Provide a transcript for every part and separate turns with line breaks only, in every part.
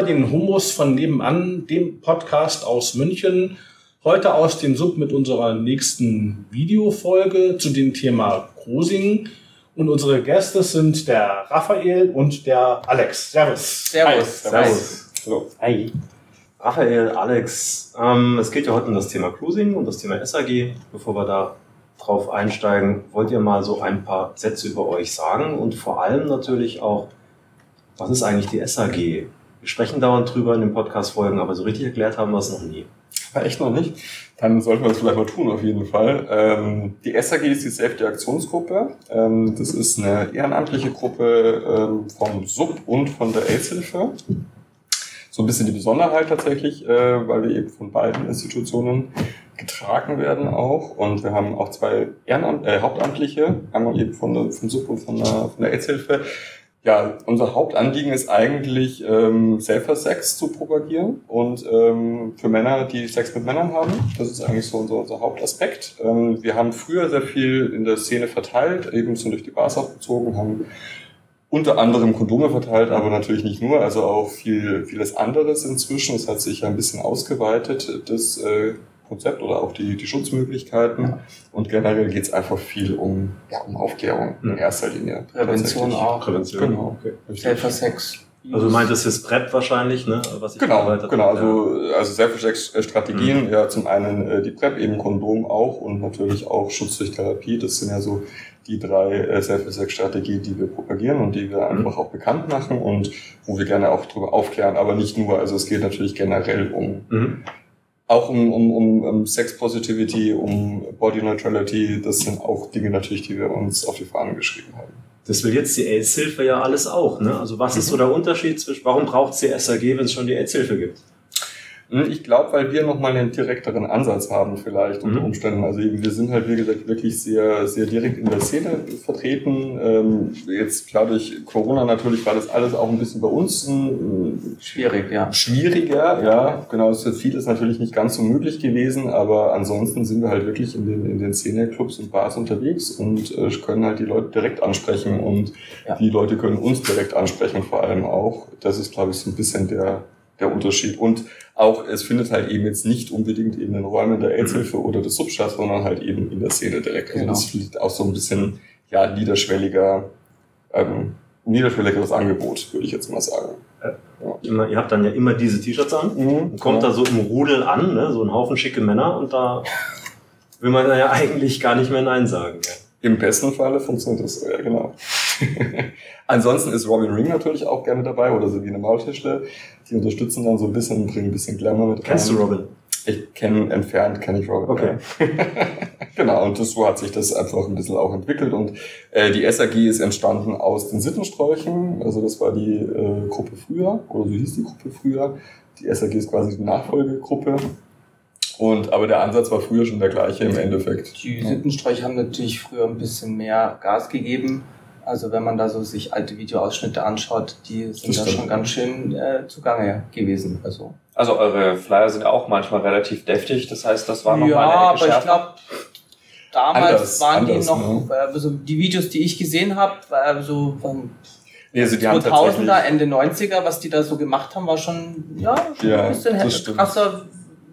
hallo bei den Humus von nebenan, dem Podcast aus München. Heute aus dem Sub mit unserer nächsten Videofolge zu dem Thema Cruising. Und unsere Gäste sind der Raphael und der Alex. Servus.
Servus.
Hi. Servus. Hallo. Hi. Raphael, Alex, ähm, es geht ja heute um das Thema Cruising und das Thema SAG. Bevor wir da drauf einsteigen, wollt ihr mal so ein paar Sätze über euch sagen und vor allem natürlich auch, was ist eigentlich die SAG? Wir sprechen dauernd drüber in den Podcast-Folgen, aber so richtig erklärt haben wir es noch nie.
Aber echt noch nicht? Dann sollten wir das vielleicht mal tun, auf jeden Fall. Ähm, die SAG ist die Safety Aktionsgruppe. Ähm, das ist eine ehrenamtliche Gruppe ähm, vom SUB und von der AIDS-Hilfe. So ein bisschen die Besonderheit tatsächlich, äh, weil wir eben von beiden Institutionen getragen werden auch. Und wir haben auch zwei Ehrenamt äh, Hauptamtliche, einmal eben von der, vom SUB und von der, von der AIDS-Hilfe. Ja, unser Hauptanliegen ist eigentlich, ähm, Safer Sex zu propagieren und ähm, für Männer, die Sex mit Männern haben. Das ist eigentlich so unser, unser Hauptaspekt. Ähm, wir haben früher sehr viel in der Szene verteilt, eben so durch die Bars auch gezogen, haben unter anderem Kondome verteilt, aber natürlich nicht nur, also auch viel, vieles anderes inzwischen. Es hat sich ja ein bisschen ausgeweitet, das äh, Konzept oder auch die, die Schutzmöglichkeiten. Ja. Und generell geht es einfach viel um, ja, um Aufklärung in erster Linie.
Prävention auch.
Prävention. Genau. Okay.
Safer Sex.
Also du meintest jetzt PrEP wahrscheinlich, ne?
Was ich genau, genau. Also, also Self-Strategien, mhm. ja zum einen äh, die PrEP, eben Kondom auch und natürlich auch Schutz durch Therapie. Das sind ja so die drei äh, Self-Strategien, die wir propagieren und die wir mhm. einfach auch bekannt machen und wo wir gerne auch drüber aufklären, aber nicht nur. Also es geht natürlich generell um mhm auch um, um, um, um Sex Positivity, um Body Neutrality, das sind auch Dinge natürlich, die wir uns auf die Fahne geschrieben haben.
Das will jetzt die AIDS-Hilfe ja alles auch. Ne? Also was ist so der Unterschied zwischen, warum braucht sie SAG, wenn es schon die AIDS-Hilfe gibt?
Hm, ich glaube, weil wir nochmal einen direkteren Ansatz haben vielleicht unter mhm. Umständen. Also wir sind halt, wie gesagt, wirklich sehr, sehr direkt in der Szene vertreten. Ähm, jetzt klar durch Corona natürlich war das alles auch ein bisschen bei uns
schwierig, ja.
Schwieriger, ja. Genau, es ist vieles natürlich nicht ganz so möglich gewesen, aber ansonsten sind wir halt wirklich in den, in den Szene-Clubs und Bars unterwegs und äh, können halt die Leute direkt ansprechen und ja. die Leute können uns direkt ansprechen vor allem auch. Das ist, glaube ich, so ein bisschen der der Unterschied. Und auch, es findet halt eben jetzt nicht unbedingt in den Räumen der AIDS-Hilfe oder des Substadt, sondern halt eben in der Szene direkt. Also genau. das liegt auch so ein bisschen, ja, niederschwelliger, ähm, niederschwelligeres Angebot, würde ich jetzt mal sagen.
Ja. ihr habt dann ja immer diese T-Shirts an, mhm, kommt ja. da so im Rudel an, ne? so ein Haufen schicke Männer und da will man ja eigentlich gar nicht mehr Nein sagen. Ja.
Im besten Falle funktioniert das so, ja genau. Ansonsten ist Robin Ring natürlich auch gerne dabei oder eine Maultischle. Die unterstützen dann so ein bisschen und bringen ein bisschen Glamour mit
Kennst rein. du Robin?
Ich kenne entfernt, kenne ich Robin.
Okay.
Ja. genau, und das, so hat sich das einfach ein bisschen auch entwickelt. Und äh, die SAG ist entstanden aus den Sittensträuchen. Also das war die äh, Gruppe früher, oder so hieß die Gruppe früher. Die SAG ist quasi die Nachfolgegruppe. Und, aber der Ansatz war früher schon der gleiche im Endeffekt.
Die Sittensträuche haben natürlich früher ein bisschen mehr Gas gegeben. Also wenn man da so sich alte Videoausschnitte anschaut, die sind da schon ganz schön äh, zugange gewesen. Also.
also eure Flyer sind auch manchmal relativ deftig, das heißt, das war nochmal
ja, eine Ecke aber ich glaube, damals anders, waren anders, die noch, ne? also die Videos, die ich gesehen habe, äh, so von
Nee, also die
2000er, Ende 90er, was die da so gemacht haben, war schon, ja, schon ja, ein bisschen krasser,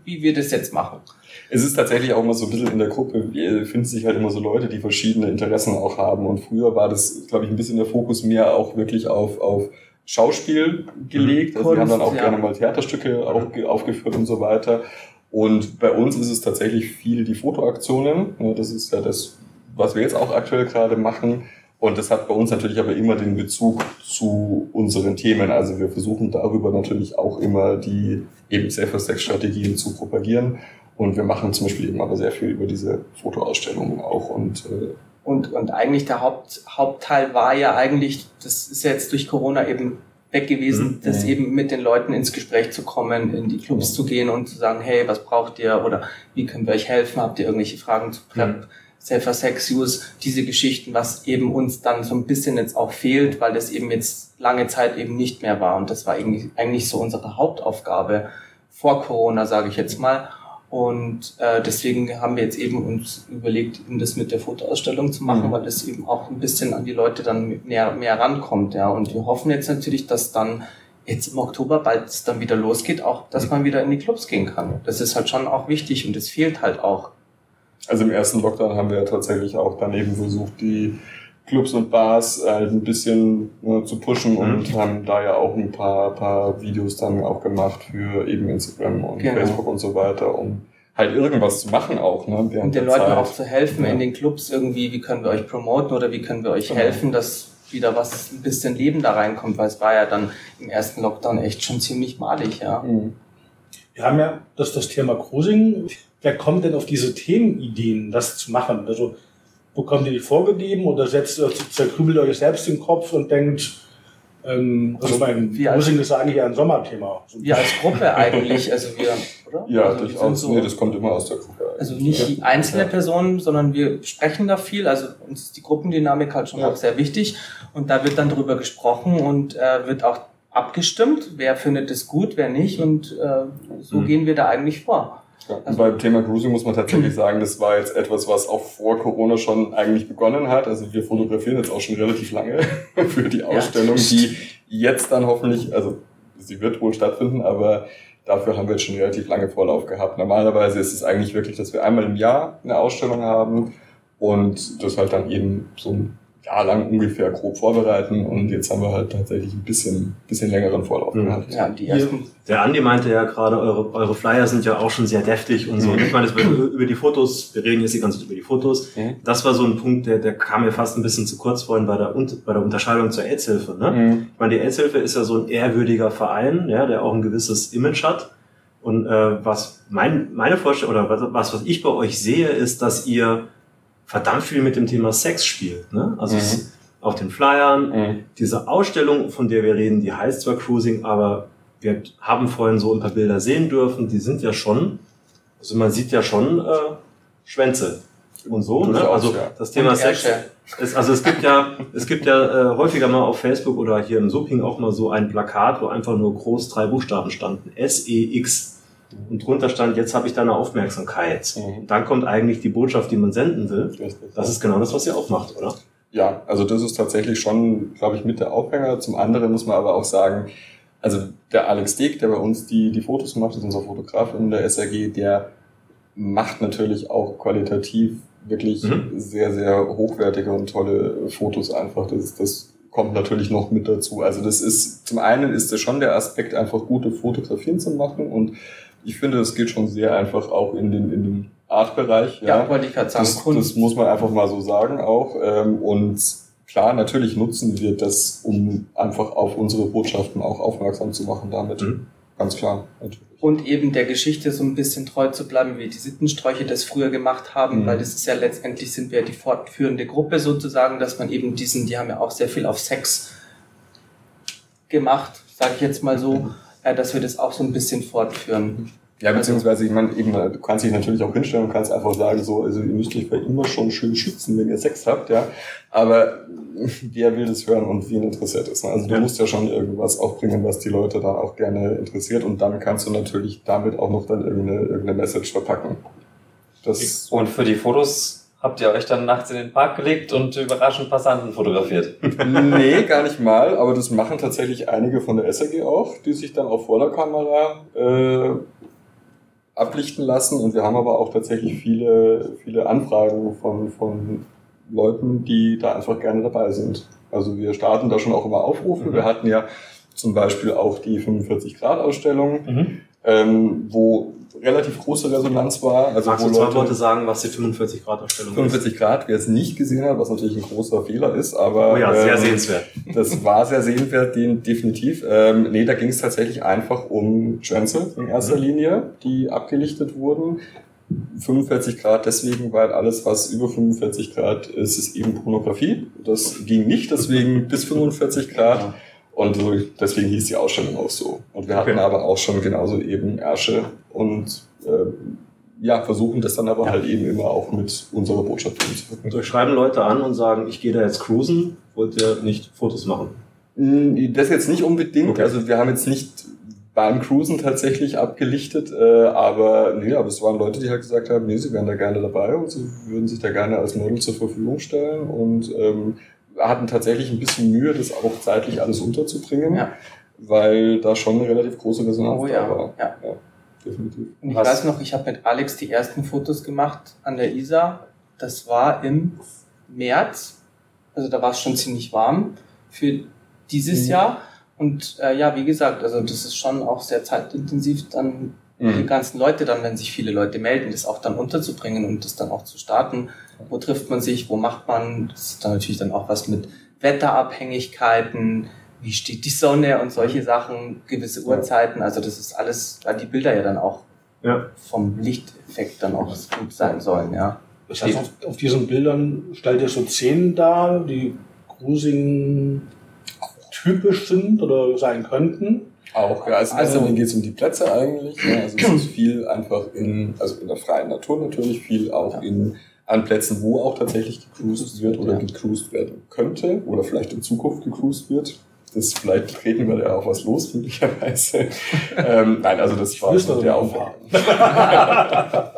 wie wir das jetzt machen.
Es ist tatsächlich auch immer so ein bisschen in der Gruppe, finden sich halt immer so Leute, die verschiedene Interessen auch haben. Und früher war das, glaube ich, ein bisschen der Fokus mehr auch wirklich auf, auf Schauspiel gelegt. Also wir haben dann auch ja. gerne mal Theaterstücke auch aufgeführt und so weiter. Und bei uns ist es tatsächlich viel die Fotoaktionen. Das ist ja das, was wir jetzt auch aktuell gerade machen. Und das hat bei uns natürlich aber immer den Bezug zu unseren Themen. Also wir versuchen darüber natürlich auch immer die eben Safer-Sex-Strategien zu propagieren. Und wir machen zum Beispiel eben aber sehr viel über diese Fotoausstellungen auch. Und, äh,
und, und eigentlich der Haupt, Hauptteil war ja eigentlich, das ist ja jetzt durch Corona eben weg gewesen, mhm. das eben mit den Leuten ins Gespräch zu kommen, in die Clubs mhm. zu gehen und zu sagen, hey, was braucht ihr oder wie können wir euch helfen? Habt ihr irgendwelche Fragen zu PrEP? Mhm Safer Sex Use, diese Geschichten, was eben uns dann so ein bisschen jetzt auch fehlt, weil das eben jetzt lange Zeit eben nicht mehr war. Und das war eigentlich so unsere Hauptaufgabe vor Corona, sage ich jetzt mal. Und äh, deswegen haben wir jetzt eben uns überlegt, eben das mit der Fotoausstellung zu machen, mhm. weil das eben auch ein bisschen an die Leute dann mehr, mehr rankommt. Ja. Und wir hoffen jetzt natürlich, dass dann jetzt im Oktober, bald es dann wieder losgeht, auch, dass man wieder in die Clubs gehen kann. Das ist halt schon auch wichtig und es fehlt halt auch.
Also im ersten Lockdown haben wir ja tatsächlich auch daneben versucht, die Clubs und Bars halt ein bisschen ne, zu pushen
Mhm.
und haben da ja auch ein paar, paar Videos dann auch gemacht für eben Instagram und
Genau.
Facebook und so weiter, um halt irgendwas zu machen auch, ne, während
Und den
der
Leuten
Zeit.
auch zu helfen
Ja.
in den Clubs irgendwie, wie können wir euch promoten oder wie können wir euch
Genau.
helfen, dass wieder was, ein bisschen Leben da reinkommt, weil es war ja dann im ersten Lockdown echt schon ziemlich malig, ja.
Mhm.
Wir haben ja das, das Thema Cruising. Wer kommt denn auf diese Themenideen, das zu machen? Also bekommt ihr die vorgegeben oder setzt ihr, zerkrübelt euch selbst den Kopf und denkt, ähm, also mein
wir als-
Cruising ist eigentlich ein Sommerthema. So
Wir als Gruppe eigentlich, also wir, oder?
Ja,
also sind so-
nee, das kommt immer aus der Gruppe.
Also nicht die einzelne Person, sondern wir sprechen da viel. Also uns ist die Gruppendynamik halt schon
Ja.
auch sehr wichtig. Und da wird dann drüber gesprochen und äh, wird auch abgestimmt, wer findet es gut, wer nicht. Und äh, so
Mhm.
gehen wir da eigentlich vor.
Ja, und
Also-
beim Thema Cruising muss man tatsächlich sagen, das war jetzt etwas, was auch vor Corona schon eigentlich begonnen hat. Also wir fotografieren jetzt auch schon relativ lange für die Ausstellung, die jetzt dann hoffentlich, also sie wird wohl stattfinden, aber dafür haben wir jetzt schon relativ lange Vorlauf gehabt. Normalerweise ist es eigentlich wirklich, dass wir einmal im Jahr eine Ausstellung haben und das halt dann eben so ein Jahr lang ungefähr grob vorbereiten und jetzt haben wir halt tatsächlich ein bisschen, bisschen längeren Vorlauf
Mhm.
gehabt.
Ja, die ersten.
Der Andi meinte ja gerade, eure, eure Flyer sind ja auch schon sehr deftig und so.
Mhm.
Ich meine, über die Fotos, wir reden jetzt die ganze Zeit über die Fotos.
Mhm.
Das war so ein Punkt, der, der kam mir fast ein bisschen zu kurz vorhin bei der, bei der Unterscheidung zur AIDS-Hilfe. Ne?
Mhm.
Ich meine, die AIDS-Hilfe ist ja so ein ehrwürdiger Verein, ja, der auch ein gewisses Image hat. Und äh, was mein, meine Vorstellung oder was, was ich bei euch sehe, ist, dass ihr verdammt viel mit dem Thema Sex spielt. Ne? Also
Mhm.
es, auf den Flyern,
Mhm.
diese Ausstellung, von der wir reden, die heißt zwar Cruising, aber wir haben vorhin so ein paar Bilder sehen dürfen, die sind ja schon, also man sieht ja schon äh, Schwänze und so. Ne? Also
ja.
das Thema
Und
Sex. Es, also es gibt ja, es gibt ja äh, häufiger mal auf Facebook oder hier im Supping auch mal so ein Plakat, wo einfach nur groß drei Buchstaben standen. S-E-X. Und drunter stand, jetzt habe ich deine Aufmerksamkeit.
Mhm.
Dann kommt eigentlich die Botschaft, die man senden will.
Richtig.
Das ist genau das, was ihr aufmacht, oder?
Ja, also das ist tatsächlich schon, glaube ich, mit der Aufhänger. Zum anderen muss man aber auch sagen, also der Alex Deek, der bei uns die, die Fotos macht, ist unser Fotograf in der SRG, der macht natürlich auch qualitativ wirklich
Mhm.
sehr, sehr hochwertige und tolle Fotos einfach. Das, das kommt natürlich noch mit dazu. Also das ist, zum einen ist das schon der Aspekt, einfach gute Fotografien zu machen und ich finde, es geht schon sehr einfach auch in den, in den Artbereich.
Ja, wollte ich gerade sagen.
Das,
Kunst.
das muss man einfach mal so sagen auch. Ähm, Und klar, natürlich nutzen wir das, um einfach auf unsere Botschaften auch aufmerksam zu machen damit.
Mhm.
Ganz klar. Natürlich.
und eben der Geschichte so ein bisschen treu zu bleiben, wie die Sittensträuche das früher gemacht haben,
Mhm.
weil das ist ja letztendlich sind wir die fortführende Gruppe sozusagen, dass man eben diesen, die haben ja auch sehr viel auf Sex gemacht, sage ich jetzt mal so, äh, dass wir das auch so ein bisschen fortführen.
Ja, beziehungsweise, ich meine, eben, du kannst dich natürlich auch hinstellen und kannst einfach sagen, so, also ihr müsst euch bei immer schon schön schützen, wenn ihr Sex habt, ja. Aber wer will das hören und wen interessiert es? ne? Also du
Ja.
musst ja schon irgendwas auch bringen, was die Leute dann auch gerne interessiert und dann kannst du natürlich damit auch noch dann irgendeine, irgendeine Message verpacken. Das
Und für die Fotos habt ihr euch dann nachts in den Park gelegt und überraschend Passanten fotografiert.
nee, gar nicht mal, aber das machen tatsächlich einige von der SRG auch, die sich dann auf Vorderkamera äh, ablichten lassen. Und wir haben aber auch tatsächlich viele, viele Anfragen von, von Leuten, die da einfach gerne dabei sind. Also wir starten da schon auch immer Aufrufe.
Mhm.
Wir hatten ja zum Beispiel auch die 45-Grad-Ausstellung,
Mhm.
ähm, wo relativ große Resonanz war. Also
Magst
wo
du zwei
Leute-
Worte sagen, was die 45 Grad Ausstellung
45 Grad, wer es nicht gesehen hat, was natürlich ein großer Fehler ist, aber
Oh ja, sehr
ähm,
sehenswert.
das war sehr sehenswert, den, definitiv. Ähm, nee, da ging es tatsächlich einfach um Schwänze in erster
Mhm.
Linie, die abgelichtet wurden. 45 Grad deswegen, weil alles, was über 45 Grad ist, ist eben Pornografie. Das ging nicht, deswegen bis 45 Grad. Und so, deswegen hieß die Ausstellung auch so. Und wir hatten
Okay.
aber auch schon genauso eben Ärsche und äh, ja, versuchen das dann aber
Ja.
halt eben immer auch mit unserer Botschaft zu
Und
verknüpfen.
euch schreiben Leute an und sagen, ich gehe da jetzt cruisen, wollt ihr nicht Fotos machen?
Mm, Das jetzt nicht unbedingt.
Okay.
Also wir haben jetzt nicht beim Cruisen tatsächlich abgelichtet, äh, aber nee, aber es waren Leute, die halt gesagt haben, nee, sie wären da gerne dabei und sie würden sich da gerne als Model zur Verfügung stellen und ähm, hatten tatsächlich ein bisschen Mühe, das auch zeitlich alles unterzubringen.
Ja.
weil da schon eine relativ große Resonanz
Oh ja,
da war.
ja.
definitiv.
Und ich
Was-
weiß noch, ich habe mit Alex die ersten Fotos gemacht an der Isar. Das war im März. Also da war es schon ziemlich warm für dieses
Mhm.
Jahr. Und äh, ja, wie gesagt, also das ist schon auch sehr zeitintensiv, dann die
Mhm.
ganzen Leute dann, wenn sich viele Leute melden, das auch dann unterzubringen und das dann auch zu starten. Wo trifft man sich, wo macht man? Das ist dann natürlich dann auch was mit Wetterabhängigkeiten, wie steht die Sonne und solche Sachen, gewisse Uhrzeiten. Also das ist alles, weil die Bilder ja dann auch
Ja.
vom Lichteffekt dann auch gut sein sollen, ja.
Das heißt, auf, auf diesen Bildern stellt ihr so Szenen dar, die Cruising typisch sind oder sein könnten.
Auch, ja. Also,
Also-
geht es um die Plätze eigentlich. Ja. Also es ist viel einfach in, also in der freien Natur natürlich, viel auch
Ja.
in an Plätzen, wo auch tatsächlich gecruised wird oder
Ja.
gecruised werden könnte oder vielleicht in Zukunft gecruised wird. Das vielleicht treten wir da auch was los, möglicherweise. ähm, nein, also das war so der Aufwand.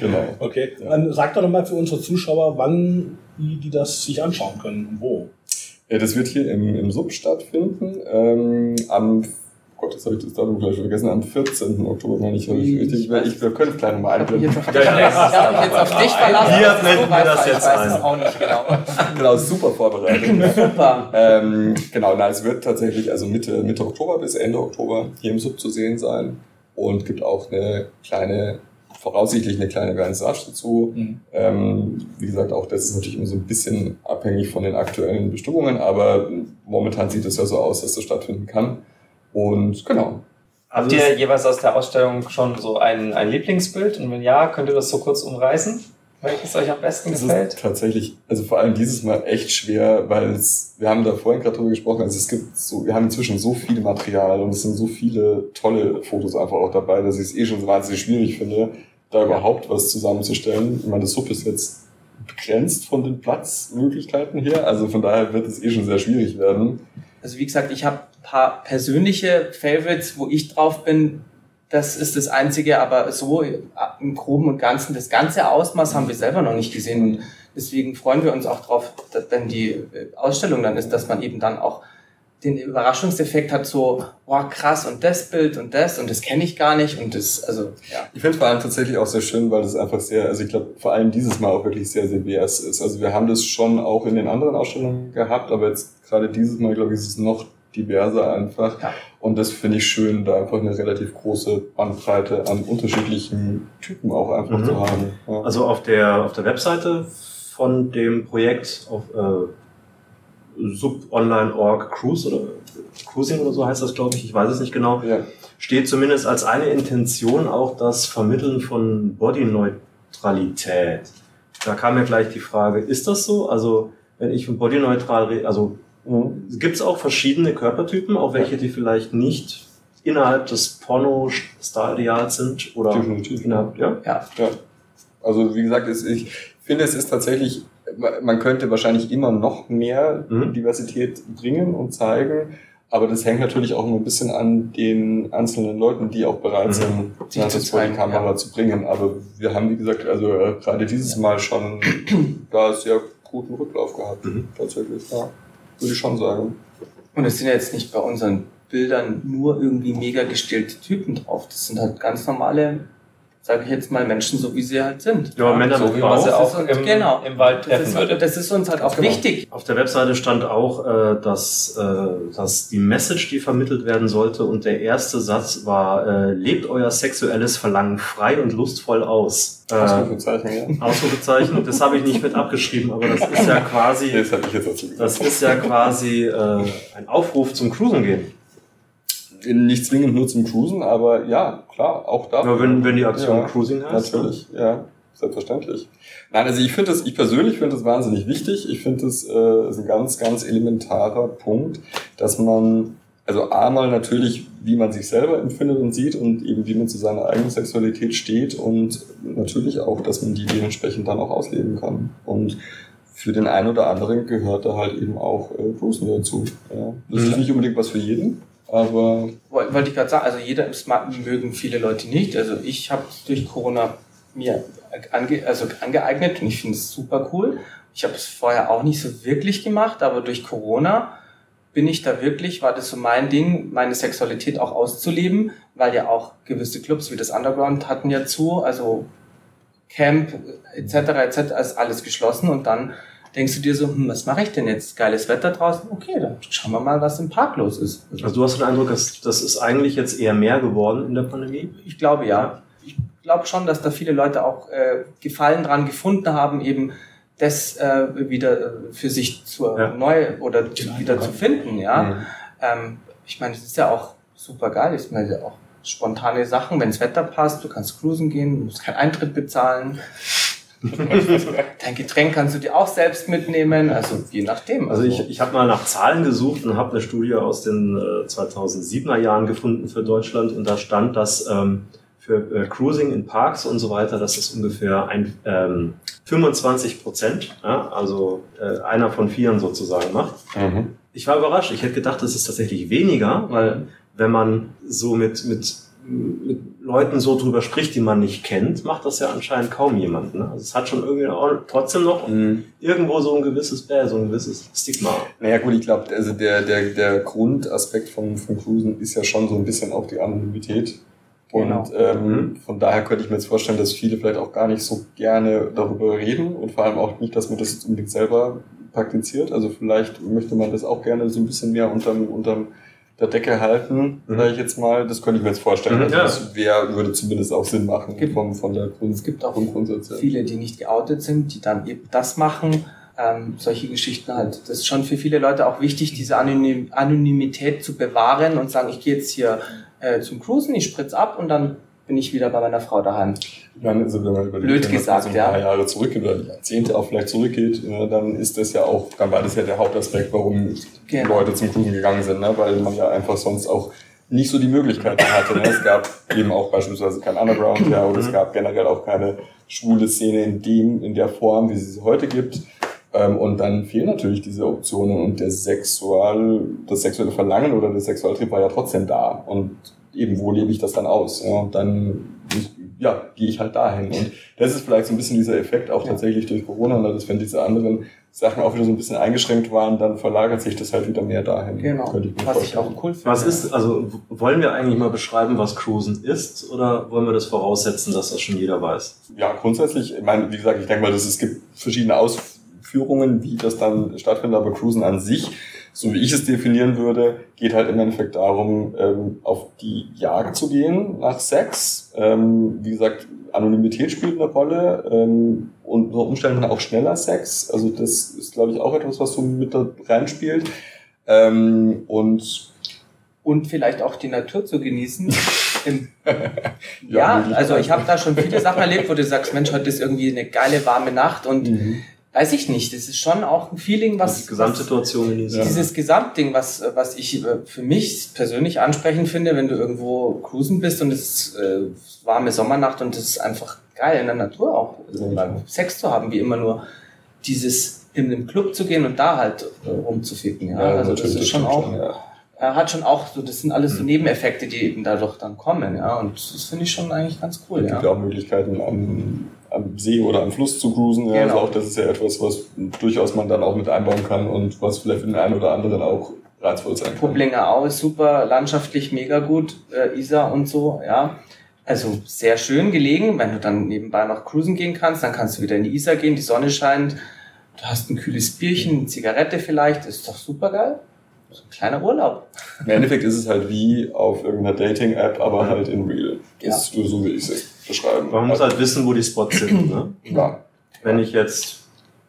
genau.
Okay.
Ja.
Dann sag doch nochmal für unsere Zuschauer, wann die, die das sich anschauen können und wo.
Ja, das wird hier im, im Sub stattfinden. Ähm, am, Gott, jetzt habe ich das Datum gleich vergessen, am 14. Oktober, meine ich, habe ich
Ich
richtig.
weiß-
Ich, wir können gleich nochmal
Ich habe mich
einblenden.
jetzt auf, ich hab mich jetzt auf dich verlassen.
Wir blenden
weißt,
das
ich
jetzt
weiß
ein.
es auch nicht genau.
Genau, super vorbereitet.
Super.
ähm, genau, na, es wird tatsächlich also Mitte, Mitte Oktober bis Ende Oktober hier im Sub zu sehen sein und gibt auch eine kleine, voraussichtlich eine kleine Vernissage dazu. Ähm, wie gesagt, auch das ist natürlich immer so ein bisschen abhängig von den aktuellen Bestimmungen, aber momentan sieht es ja so aus, dass das stattfinden kann. Und genau.
Habt ihr jeweils aus der Ausstellung schon so ein, ein Lieblingsbild? Und wenn ja, könnt ihr das so kurz umreißen? Welches euch am besten
Es
gefällt?
ist tatsächlich, also vor allem dieses Mal echt schwer, weil es, wir haben da vorhin gerade drüber gesprochen, also es gibt so, wir haben inzwischen so viel Material und es sind so viele tolle Fotos einfach auch dabei, dass ich es eh schon so wahnsinnig schwierig finde, da überhaupt was zusammenzustellen. Ich meine, das Sub ist jetzt begrenzt von den Platzmöglichkeiten her, also von daher wird es eh schon sehr schwierig werden.
Also wie gesagt, ich habe ein paar persönliche Favorites, wo ich drauf bin. Das ist das Einzige, aber so im Groben und Ganzen, das ganze Ausmaß haben wir selber noch nicht gesehen. Und deswegen freuen wir uns auch drauf, wenn die äh, Ausstellung dann ist, dass man eben dann auch den Überraschungseffekt hat, so, boah, krass, und das Bild und das, und das kenne ich gar nicht. Und das, also, ja.
Ich finde vor allem tatsächlich auch sehr schön, weil das einfach sehr, also ich glaube vor allem dieses Mal auch wirklich sehr, sehr divers ist. Also wir haben das schon auch in den anderen Ausstellungen gehabt, aber jetzt gerade dieses Mal, glaube ich, ist es noch diverser einfach.
Ja.
Und das finde ich schön, da einfach eine relativ große Bandbreite an unterschiedlichen Typen auch einfach
Mhm.
zu haben. Ja.
Also auf der, auf der Webseite von dem Projekt auf äh, subonline.org Cruise oder Cruising oder so heißt das, glaube ich, ich weiß es nicht genau,
ja.
steht zumindest als eine Intention auch das Vermitteln von Bodyneutralität. Da kam mir gleich die Frage, ist das so? Also wenn ich von bodyneutral rede, also
Mhm.
gibt es auch verschiedene Körpertypen, auch welche, die vielleicht nicht innerhalb des Porno-Star-Ideals sind oder
Definitiv.
innerhalb, ja?
ja.
Ja. Also wie gesagt, es, ich finde, es ist tatsächlich, man könnte wahrscheinlich immer noch mehr
Mhm.
Diversität bringen und zeigen, aber das hängt natürlich auch ein bisschen an den einzelnen Leuten, die auch bereit
Mhm.
sind,
Sich
ja,
zu
das vor die Kamera
ja.
zu bringen. Aber wir haben, wie gesagt, also äh, gerade dieses Mal schon da sehr guten Rücklauf gehabt.
Mhm.
Tatsächlich, ja. Würde ich schon sagen.
Und es sind ja jetzt nicht bei unseren Bildern nur irgendwie mega gestillte Typen drauf. Das sind halt ganz normale, sage ich jetzt mal, Menschen, so wie sie halt sind.
Ja, Männer
so
mit
wie man sie
Das
auch im,
genau.
im Wald
Das
treffen
ist,
würde.
das ist uns halt auch
Genau.
wichtig.
Auf der Webseite stand auch, äh, dass, äh, dass die Message, die vermittelt werden sollte, und der erste Satz war, äh, lebt euer sexuelles Verlangen frei und lustvoll aus. Äh,
Ausrufezeichen, ja.
Ausrufezeichen, das habe ich nicht mit abgeschrieben, aber das ist ja quasi,
Das
das ist ja quasi äh, ein Aufruf zum Cruisen gehen.
Nicht zwingend nur zum Cruisen, aber ja, klar, auch da.
Ja, wenn, wenn die Aktion
Ja,
Cruising heißt.
Natürlich, ja, selbstverständlich. Nein, also ich finde das, ich persönlich finde das wahnsinnig wichtig. Ich finde das äh, ist ein ganz, ganz elementarer Punkt, dass man, also einmal natürlich, wie man sich selber empfindet und sieht und eben wie man zu seiner eigenen Sexualität steht und natürlich auch, dass man die dementsprechend dann auch ausleben kann. Und für den einen oder anderen gehört da halt eben auch äh, Cruisen dazu. Ja. Das ist
Mhm.
nicht unbedingt was für jeden, aber
Woll- Wollte ich gerade sagen, also jeder es mag- mögen viele Leute nicht. Also ich habe durch Corona mir ange, also angeeignet und ich finde es super cool. Ich habe es vorher auch nicht so wirklich gemacht, aber durch Corona bin ich da wirklich, war das so mein Ding, meine Sexualität auch auszuleben, weil ja auch gewisse Clubs wie das Underground hatten ja zu, also Camp etc. etc. ist alles geschlossen und dann denkst du dir so, hm, was mache ich denn jetzt? Geiles Wetter draußen? Okay, dann schauen wir mal, was im Park los ist.
Also du hast den Eindruck, dass das ist eigentlich jetzt eher mehr geworden in der Pandemie?
Ich glaube ja. Ich glaube schon, dass da viele Leute auch äh, Gefallen dran gefunden haben, eben das äh, wieder äh, für sich zu
Ja.
neu oder wieder zu finden, ja.
Mhm.
Ähm, ich meine, es ist ja auch super geil. Ich meine, ja auch spontane Sachen, wenn das Wetter passt, du kannst cruisen gehen, du musst keinen Eintritt bezahlen. Dein Getränk kannst du dir auch selbst mitnehmen, also je nachdem.
Also ich, ich habe mal nach Zahlen gesucht und habe eine Studie aus den äh, 2007er Jahren gefunden für Deutschland und da stand, dass ähm, für äh, Cruising in Parks und so weiter, dass das ungefähr ein, ähm, 25 Prozent, ja, also äh, einer von vieren sozusagen macht.
Mhm.
Ich war überrascht. Ich hätte gedacht, das ist tatsächlich weniger, weil wenn man so mit, mit, mit Leuten so drüber spricht, die man nicht kennt, macht das ja anscheinend kaum jemand. Ne? Also es hat schon irgendwie auch trotzdem noch
Mhm.
irgendwo so ein gewisses Bär, so ein gewisses Stigma.
Naja gut, ich glaube, also der, der, der Grundaspekt vom, vom Cruisen ist ja schon so ein bisschen auch die Anonymität. Und
Genau.
ähm, von daher könnte ich mir jetzt vorstellen, dass viele vielleicht auch gar nicht so gerne darüber reden und vor allem auch nicht, dass man das jetzt unbedingt selber praktiziert. Also vielleicht möchte man das auch gerne so ein bisschen mehr unterm, unterm der Decke halten,
Mhm.
sage ich jetzt mal. Das könnte ich mir jetzt vorstellen.
Mhm,
Also
ja.
das wär, würde zumindest auch Sinn machen
Gibt-
vom, von der Grund,
es gibt auch
Grundgrundsatz. her.
viele, die nicht geoutet sind, die dann eben das machen. Ähm, solche Geschichten halt. Das ist schon für viele Leute auch wichtig, diese Anonym Anonymität zu bewahren und sagen, ich gehe jetzt hier äh, zum Cruisen, ich spritz ab und dann bin ich wieder bei meiner Frau daheim.
Meine, also wenn man überlegt,
Blöd
wenn man
gesagt,
so ein
ja.
paar Jahre zurückgeht oder Jahrzehnte auch vielleicht zurückgeht, ne, dann ist das ja auch, dann war das ja der Hauptaspekt, warum
Genau.
Leute zum Cruisen gegangen sind, ne? weil man ja einfach sonst auch nicht so die Möglichkeiten hatte. Ne? Es gab eben auch beispielsweise kein Underground, ja, oder es gab generell auch keine schwule Szene in dem, in der Form, wie sie sie heute gibt. Ähm, Und dann fehlen natürlich diese Optionen und der Sexual, das sexuelle Verlangen oder der Sexualtrieb war ja trotzdem da. Und eben, wo lebe ich das dann aus? Ja, und dann, ja, gehe ich halt dahin. Und das ist vielleicht so ein bisschen dieser Effekt auch
Ja.
tatsächlich durch Corona, ne, dass wenn diese anderen Sachen auch wieder so ein bisschen eingeschränkt waren, dann verlagert sich das halt wieder mehr dahin.
Genau.
Könnte ich mir
Was ich
vorstellen.
auch cool finde.
Was ist, also wollen wir eigentlich mal beschreiben, was Cruisen ist oder wollen wir das voraussetzen, dass das schon jeder weiß?
Ja, grundsätzlich, ich meine, wie gesagt, ich denke mal, dass es gibt verschiedene Ausführungen, wie das dann stattfindet, aber Cruisen an sich, so wie ich es definieren würde, geht halt im Endeffekt darum, ähm, auf die Jagd zu gehen nach Sex. Ähm, wie gesagt, Anonymität spielt eine Rolle ähm, und unter Umständen auch schneller Sex. Also das ist, glaube ich, auch etwas, was so mit da reinspielt. Ähm, und
und vielleicht auch die Natur zu genießen.
Ja,
ja, also ich habe da schon viele Sachen erlebt, wo du sagst, Mensch, heute ist irgendwie eine geile warme Nacht und weiß ich nicht, das ist schon auch ein Feeling, was
die Gesamtsituation genießen.
Ja.
dieses Gesamtding, was, was ich äh, für mich persönlich ansprechend finde, wenn du irgendwo cruisen bist und es ist äh, warme Sommernacht und es ist einfach geil in der Natur auch
Ja.
Sex zu haben, wie immer nur dieses in den Club zu gehen und da halt äh, rumzuficken. Ja, also das ist schon auch,
ja.
er hat schon auch so, das sind alles
Mhm.
so Nebeneffekte, die eben dadurch dann kommen, ja, und das finde ich schon eigentlich ganz cool,
Es gibt
ja.
ja auch Möglichkeiten, am, am See oder am Fluss zu cruisen. Ja,
Genau.
Also auch das ist ja etwas, was durchaus man dann auch mit einbauen kann und was vielleicht für den einen oder anderen auch reizvoll sein kann.
Publinger Au ist super, landschaftlich mega gut, äh, Isar und so, ja. Also sehr schön gelegen, wenn du dann nebenbei noch cruisen gehen kannst, dann kannst du wieder in die Isar gehen, die Sonne scheint, du hast ein kühles Bierchen, eine Zigarette vielleicht, ist doch super geil. So ein kleiner Urlaub.
Im Endeffekt ist es halt wie auf irgendeiner Dating-App, aber halt in real.
Ja.
Das ist so, wie ich es beschreiben.
Man muss halt wissen, wo die Spots sind. Ne?
ja.
Wenn ich jetzt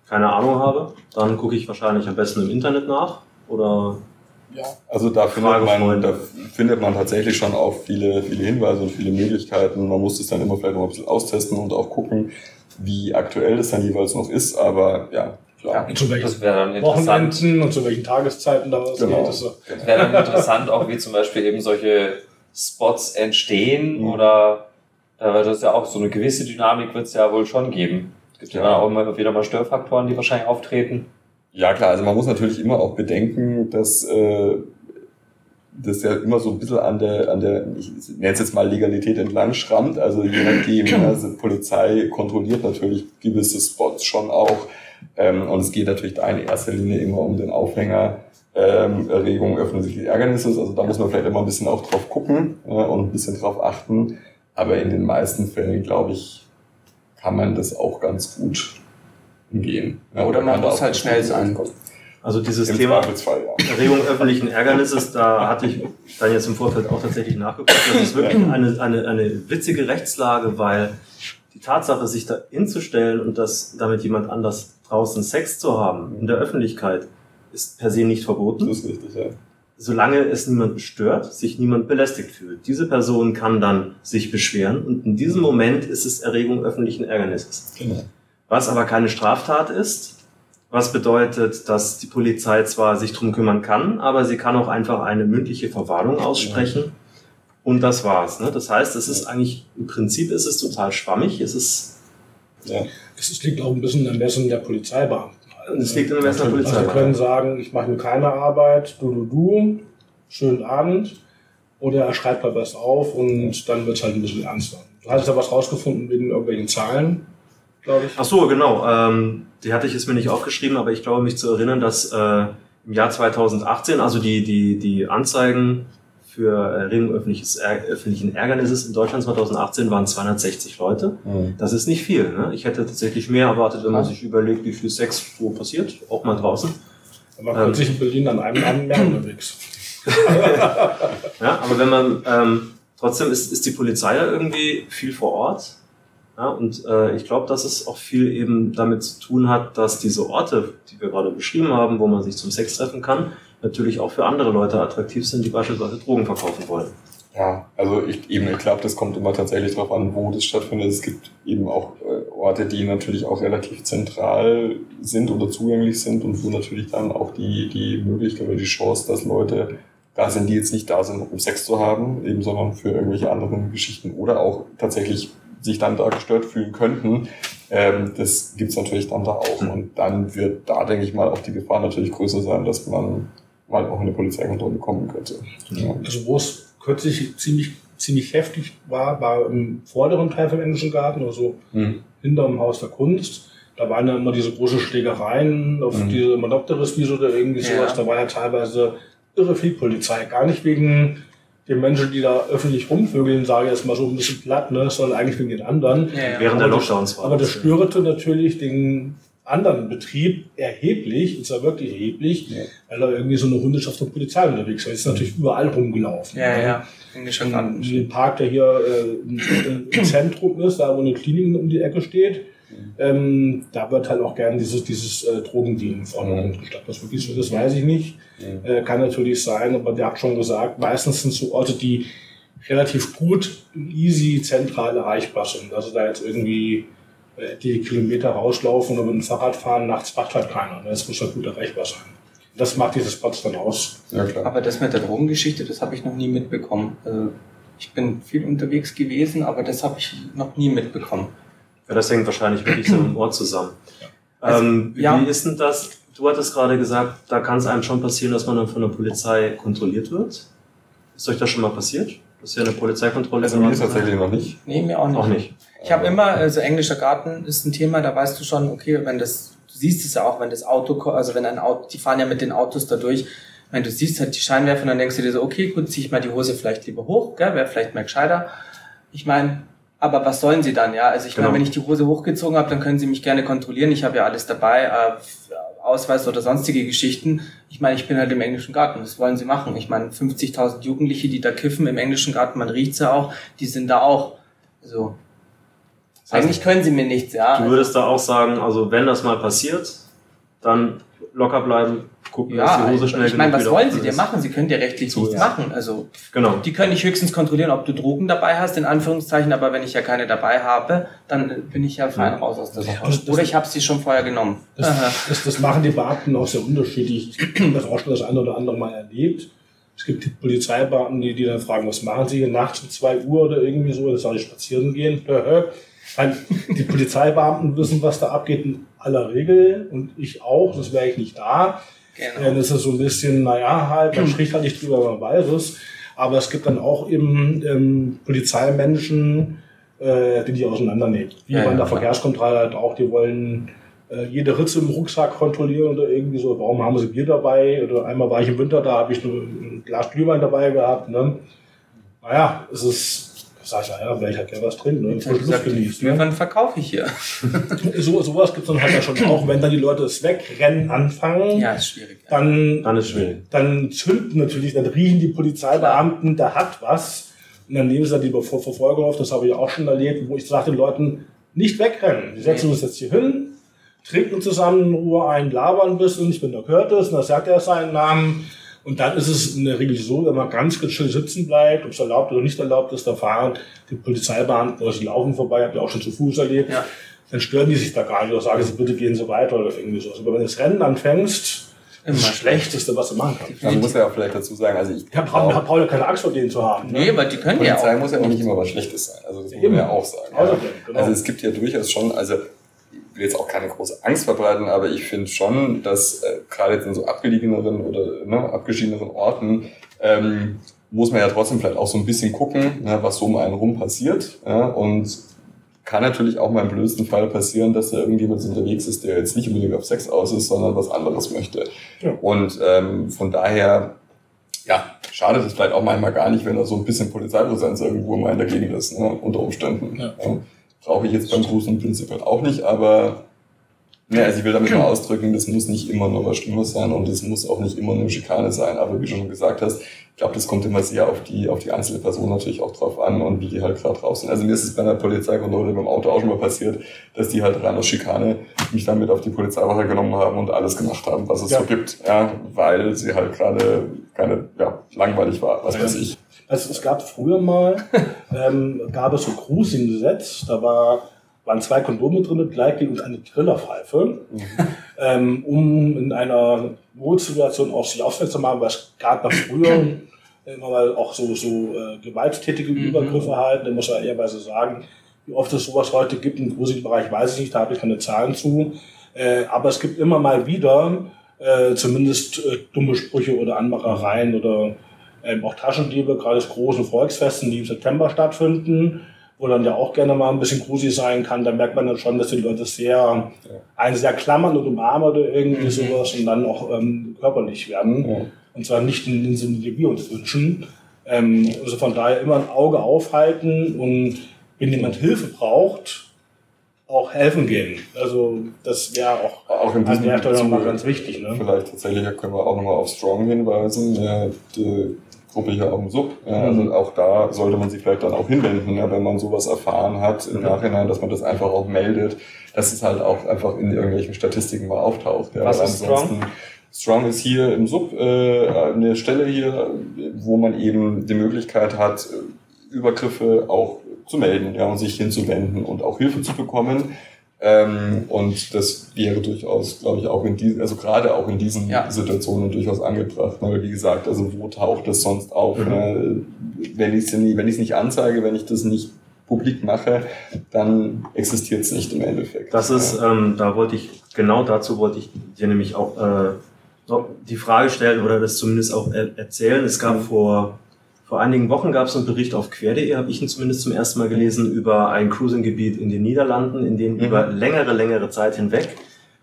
keine Ahnung habe, dann gucke ich wahrscheinlich am besten im Internet nach oder
Ja, also da findet, man, da findet man tatsächlich schon auch viele, viele Hinweise und viele Möglichkeiten. Man muss es dann immer vielleicht noch ein bisschen austesten und auch gucken, wie aktuell das dann jeweils noch ist. Aber ja, klar.
Und zu welchen. Wochenenden und zu welchen Tageszeiten da was
Genau.
geht. Das, so.
Das wäre dann interessant, auch wie zum Beispiel eben solche Spots entstehen
Mhm.
oder das ist ja auch so eine gewisse Dynamik wird es ja wohl schon geben. Es gibt ja,
Ja.
dann auch immer wieder mal Störfaktoren, die wahrscheinlich auftreten.
Ja klar, also man muss natürlich immer auch bedenken, dass äh, das ja immer so ein bisschen an der, an der, ich nenne es jetzt mal Legalität entlang schrammt. Also je nachdem, also Polizei kontrolliert natürlich gewisse Spots schon auch. Ähm, und es geht natürlich da in erster Linie immer um den Aufhänger ähm, Erregung öffentlichen Ärgernisses. Also da muss man vielleicht immer ein bisschen auch drauf gucken äh, und ein bisschen drauf achten. Aber in den meisten Fällen, glaube ich, kann man das auch ganz gut umgehen.
Ja, oder, oder man muss halt schnell sein.
Also dieses Im Thema ja. Erregung öffentlichen Ärgernisses, da hatte ich dann jetzt im Vorfeld auch tatsächlich nachgeguckt. Das ist wirklich eine, eine, eine witzige Rechtslage, weil die Tatsache, sich da hinzustellen und das damit jemand anders draußen Sex zu haben in der Öffentlichkeit, ist per se nicht verboten.
Das ist richtig, ja.
Solange es niemanden stört, sich niemand belästigt fühlt. Diese Person kann dann sich beschweren und in diesem Moment ist es Erregung öffentlichen Ärgernisses. Genau. Was aber keine Straftat ist, was bedeutet, dass die Polizei zwar sich drum kümmern kann, aber sie kann auch einfach eine mündliche Verwarnung aussprechen. Und das war's. Ne? Das heißt, es ist eigentlich, im Prinzip ist es total schwammig. Es ist.
Ja. Es liegt auch ein bisschen im Ermessen der Polizeibeamten.
Es liegt Ermessen der
Polizeibeamten. Also können sagen, ich mache mir keine Arbeit, du, du, du, schönen Abend. Oder er schreibt mal was auf und dann wird es halt ein bisschen ernster. Du hast ja was rausgefunden wegen irgendwelchen Zahlen
glaube ich. Ach so, genau. Ähm, die hatte ich jetzt mir nicht aufgeschrieben, aber ich glaube mich zu erinnern, dass äh, im Jahr 2018, also die, die, die Anzeigen für Erregung öffentliches, öffentlichen Ärgernisses in Deutschland 2018 waren 260 Leute. Mhm. Das ist nicht viel. Ne? Ich hätte tatsächlich mehr erwartet, wenn man sich überlegt, wie viel Sex wo passiert, auch mal draußen.
Man ähm, sich in Berlin an einem Abend mehr unterwegs.
ja, aber wenn man ähm, trotzdem ist, ist die Polizei ja irgendwie viel vor Ort ja, und äh, ich glaube, dass es auch viel eben damit zu tun hat, dass diese Orte, die wir gerade beschrieben haben, wo man sich zum Sex treffen kann, natürlich auch für andere Leute attraktiv sind, die beispielsweise Drogen verkaufen wollen.
Ja, also ich, eben, ich glaube, das kommt immer tatsächlich darauf an, wo das stattfindet. Es gibt eben auch äh, Orte, die natürlich auch relativ zentral sind oder zugänglich sind und wo natürlich dann auch die, die Möglichkeit oder die Chance, dass Leute da sind, die jetzt nicht da sind, um Sex zu haben, eben, sondern für irgendwelche anderen Geschichten oder auch tatsächlich sich dann da gestört fühlen könnten. Ähm, das gibt's natürlich dann da auch. Mhm. Und dann wird da, denke ich mal, auch die Gefahr natürlich größer sein, dass man mal auch in eine Polizeikontrolle kommen könnte.
Ja. Also wo es kürzlich ziemlich, ziemlich heftig war, war im vorderen Teil vom Englischen Garten, also mhm. hinterm Haus der Kunst. Da waren ja immer diese großen Schlägereien auf mhm. diese Monopteris-Wiese oder irgendwie sowas. Ja. Da war ja teilweise irre viel Polizei. Gar nicht wegen den Menschen, die da öffentlich rumvögeln, sage ich jetzt mal so ein bisschen platt, ne, sondern eigentlich wegen den anderen.
Ja, ja. Während der Lockdowns
war. Aber das störte natürlich den anderen Betrieb erheblich, und zwar wirklich erheblich, ja. weil da irgendwie so eine Hundeschaft von Polizei unterwegs war. Ist natürlich überall rumgelaufen.
Ja, ne? ja. In,
in dem Park, der hier äh, im Zentrum ist, da wo eine Klinik um die Ecke steht, ähm, da wird halt auch gerne dieses, dieses äh, Drogendealen vorne mhm. gestattet. Was wirklich so ist, weiß ich nicht. Mhm. Äh, kann natürlich sein, aber der hat schon gesagt, meistens sind so Orte, die relativ gut, easy, zentral erreichbar sind. Also da jetzt irgendwie die Kilometer rauslaufen oder mit dem Fahrrad fahren, nachts macht halt keiner. Das ne? muss halt gut erreichbar sein. Das macht diese Spots dann aus.
Ja, klar. Aber das mit der Drogengeschichte, das habe ich noch nie mitbekommen. Also ich bin viel unterwegs gewesen, aber das habe ich noch nie mitbekommen.
Ja, das hängt wahrscheinlich wirklich so im Ohr zusammen. Also, ähm, ja. Wie ist denn das? Du hattest gerade gesagt, da kann es einem schon passieren, dass man dann von der Polizei kontrolliert wird. Ist euch das schon mal passiert? Dass ihr eine Polizeikontrolle
Also mir tatsächlich noch nicht.
Nee, mir auch nicht. Auch nicht. Ich habe immer, also englischer Garten ist ein Thema, da weißt du schon, okay, wenn das, du siehst es ja auch, wenn das Auto, also wenn ein Auto, die fahren ja mit den Autos da durch, wenn du siehst halt die Scheinwerfer, dann denkst du dir so, okay, gut, zieh ich mal die Hose vielleicht lieber hoch, gell, wäre vielleicht mal gescheiter. Ich meine, aber was sollen sie dann, ja? Also ich genau. meine, wenn ich die Hose hochgezogen habe, dann können sie mich gerne kontrollieren. Ich habe ja alles dabei, äh, Ausweis oder sonstige Geschichten. Ich meine, ich bin halt im englischen Garten. Was wollen sie machen? Ich meine, 50.000 Jugendliche, die da kiffen im englischen Garten, man riecht's ja auch, die sind da auch. Also das heißt, eigentlich können sie mir nichts, ja.
Du würdest da auch sagen, also wenn das mal passiert, dann locker bleiben, gucken,
ja, dass die Hose schnell Ich meine, was wollen sie dir machen? Sie können dir rechtlich so, nichts ja. machen. Also, genau. die können nicht höchstens kontrollieren, ob du Drogen dabei hast, in Anführungszeichen, aber wenn ich ja keine dabei habe, dann bin ich ja fein ja. raus aus der Sache. Oder ich habe sie schon vorher genommen.
Das, das, das, machen die Beamten auch sehr unterschiedlich. Ich habe das auch schon das eine oder andere Mal erlebt. Es gibt die Polizeibeamten, die, die dann fragen, was machen Sie hier nachts um zwei Uhr oder irgendwie so, das soll ich spazieren gehen. die Polizeibeamten wissen, was da abgeht aller Regel und ich auch, das wäre ich nicht da. Genau. Das ist so ein bisschen, naja, halt, man spricht halt nicht drüber, man weiß es. Aber es gibt dann auch eben ähm, Polizeimenschen, äh, die die auseinandernehmen. Wie ja, bei der ja, Verkehrskontrolle halt auch, die wollen äh, jede Ritze im Rucksack kontrollieren oder irgendwie so, warum haben sie Bier dabei? Oder einmal war ich im Winter, da habe ich nur ein Glas Glühwein dabei gehabt. Ne? Naja, es ist sag ich, ja, ich halt gerne was trinken ne?
Luft genießen. Ne? Wann verkaufe ich hier?
so, sowas gibt es dann halt ja schon auch. Wenn dann die Leute das Wegrennen anfangen,
ja, ist schwierig.
Dann,
dann ist schwierig.
Dann zünden natürlich, dann riechen die Polizeibeamten, da hat was. Und dann nehmen sie dann die Verfolgung auf, das habe ich auch schon erlebt, wo ich sage den Leuten, nicht wegrennen. Die setzen uns jetzt hier hin, trinken zusammen in Ruhe ein, labern ein bisschen, ich bin der Curtis, und dann sagt er seinen Namen. Und dann ist es in der Regel so, wenn man ganz schön sitzen bleibt, ob es erlaubt oder nicht erlaubt ist, da fahren die Polizeibeamten oder sie laufen vorbei, habt ihr auch schon zu Fuß erlebt, ja. dann stören die sich da gar nicht oder sagen sie, bitte gehen Sie weiter oder irgendwie so. Aber wenn du das Rennen anfängst, immer das Schlechteste, was du machen kannst.
Man muss ja auch vielleicht dazu sagen, also ich
habe brauche ja keine Angst vor denen zu haben.
Ne? Nee, aber die können
Polizei
ja auch.
Polizei muss ja auch nicht immer was Schlechtes sein. Also das muss man ja auch sagen. Also, genau. also es gibt ja durchaus schon, also will jetzt auch keine große Angst verbreiten, aber ich finde schon, dass äh, gerade jetzt in so abgelegeneren oder ne, abgeschiedeneren Orten ähm, muss man ja trotzdem vielleicht auch so ein bisschen gucken, ne, was so um einen rum passiert. Ja, und kann natürlich auch mal im blödsten Fall passieren, dass da irgendjemand unterwegs ist, der jetzt nicht unbedingt auf Sex aus ist, sondern was anderes möchte. Ja. Und ähm, von daher, ja, schadet es vielleicht auch manchmal gar nicht, wenn da so ein bisschen Polizeipräsenz irgendwo mal in der Gegend ist, ne, unter Umständen. Ja. Ja. Brauche ich jetzt beim Cruisen prinzipiell auch nicht, aber ja, also ich will damit mal ausdrücken, das muss nicht immer nur was Schlimmes sein und es muss auch nicht immer nur Schikane sein. Aber wie du schon gesagt hast, ich glaube, das kommt immer sehr auf die, auf die einzelne Person natürlich auch drauf an und wie die halt gerade drauf sind. Also mir ist es bei einer Polizeikontrolle beim Auto auch schon mal passiert, dass die halt rein aus Schikane mich dann mit auf die Polizeiwache genommen haben und alles gemacht haben, was es ja. so gibt. Ja, weil sie halt gerade keine, ja, langweilig war, was weiß ich.
Also es gab früher mal, ähm, gab es so Cruising-Gesetz, da war, waren zwei Kondome drin, Gleitgel und eine Trillerpfeife, mhm. ähm, um in einer Notsituation auf sich aufmerksam zu machen, weil es gab da früher immer mal auch so, so äh, gewalttätige mhm. Übergriffe halten, da muss man ehrweise sagen, wie oft es sowas heute gibt im Cruising-Bereich, weiß ich nicht, da habe ich keine Zahlen zu, äh, aber es gibt immer mal wieder äh, zumindest äh, dumme Sprüche oder Anmachereien oder ähm, auch Taschendiebe, gerade das großen Volksfesten, die im September stattfinden, wo dann ja auch gerne mal ein bisschen gruselig sein kann, da merkt man dann schon, dass die Leute sehr, ja. einen sehr klammern und umarmen oder irgendwie mhm. sowas und dann auch ähm, körperlich werden. Ja. Und zwar nicht in den Sinne, die wir uns wünschen. Ähm, also von daher immer ein Auge aufhalten und wenn jemand Hilfe braucht, auch helfen gehen. Also das wäre auch,
auch in an der
Stelle nochmal ganz wichtig. Ne?
Vielleicht tatsächlich können wir auch nochmal auf Strong hinweisen. Ja, die Gruppe hier auf dem Sub. Ja, also mhm. auch da sollte man sich vielleicht dann auch hinwenden, ja, wenn man sowas erfahren hat im. Nachhinein, dass man das einfach auch meldet, dass es halt auch einfach in irgendwelchen Statistiken mal auftaucht.
Ja. Was ist Strong?
Strong ist hier im Sub äh, eine Stelle hier, wo man eben die Möglichkeit hat, Übergriffe auch zu melden ja, und sich hinzuwenden und auch Hilfe zu bekommen. Ähm, und das wäre durchaus, glaube ich, auch in diesen, also gerade auch in diesen ja. Situationen durchaus angebracht. Weil wie gesagt, also wo taucht das sonst auf? Mhm. Ne? Wenn ich es wenn ich's nicht anzeige, wenn ich das nicht publik mache, dann existiert es nicht im Endeffekt.
Das ist, ähm, da wollte ich, genau dazu wollte ich dir nämlich auch äh, die Frage stellen oder das zumindest auch erzählen. Es gab mhm. vor vor einigen Wochen gab es einen Bericht auf quer.de, habe ich ihn zumindest zum ersten Mal gelesen, über ein Cruising-Gebiet in den Niederlanden, in dem mhm. über längere, längere Zeit hinweg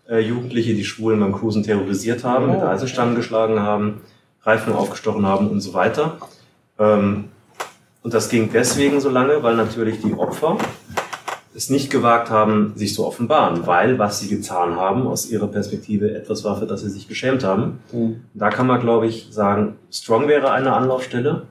äh, Jugendliche die Schwulen beim Cruisen terrorisiert haben, oh. mit Eisenstangen geschlagen haben, Reifen aufgestochen haben und so weiter. Ähm, und das ging deswegen so lange, weil natürlich die Opfer es nicht gewagt haben, sich zu offenbaren, weil was sie getan haben, aus ihrer Perspektive etwas war, für das sie sich geschämt haben. Mhm. Da kann man, glaube ich, sagen, Strong wäre eine Anlaufstelle.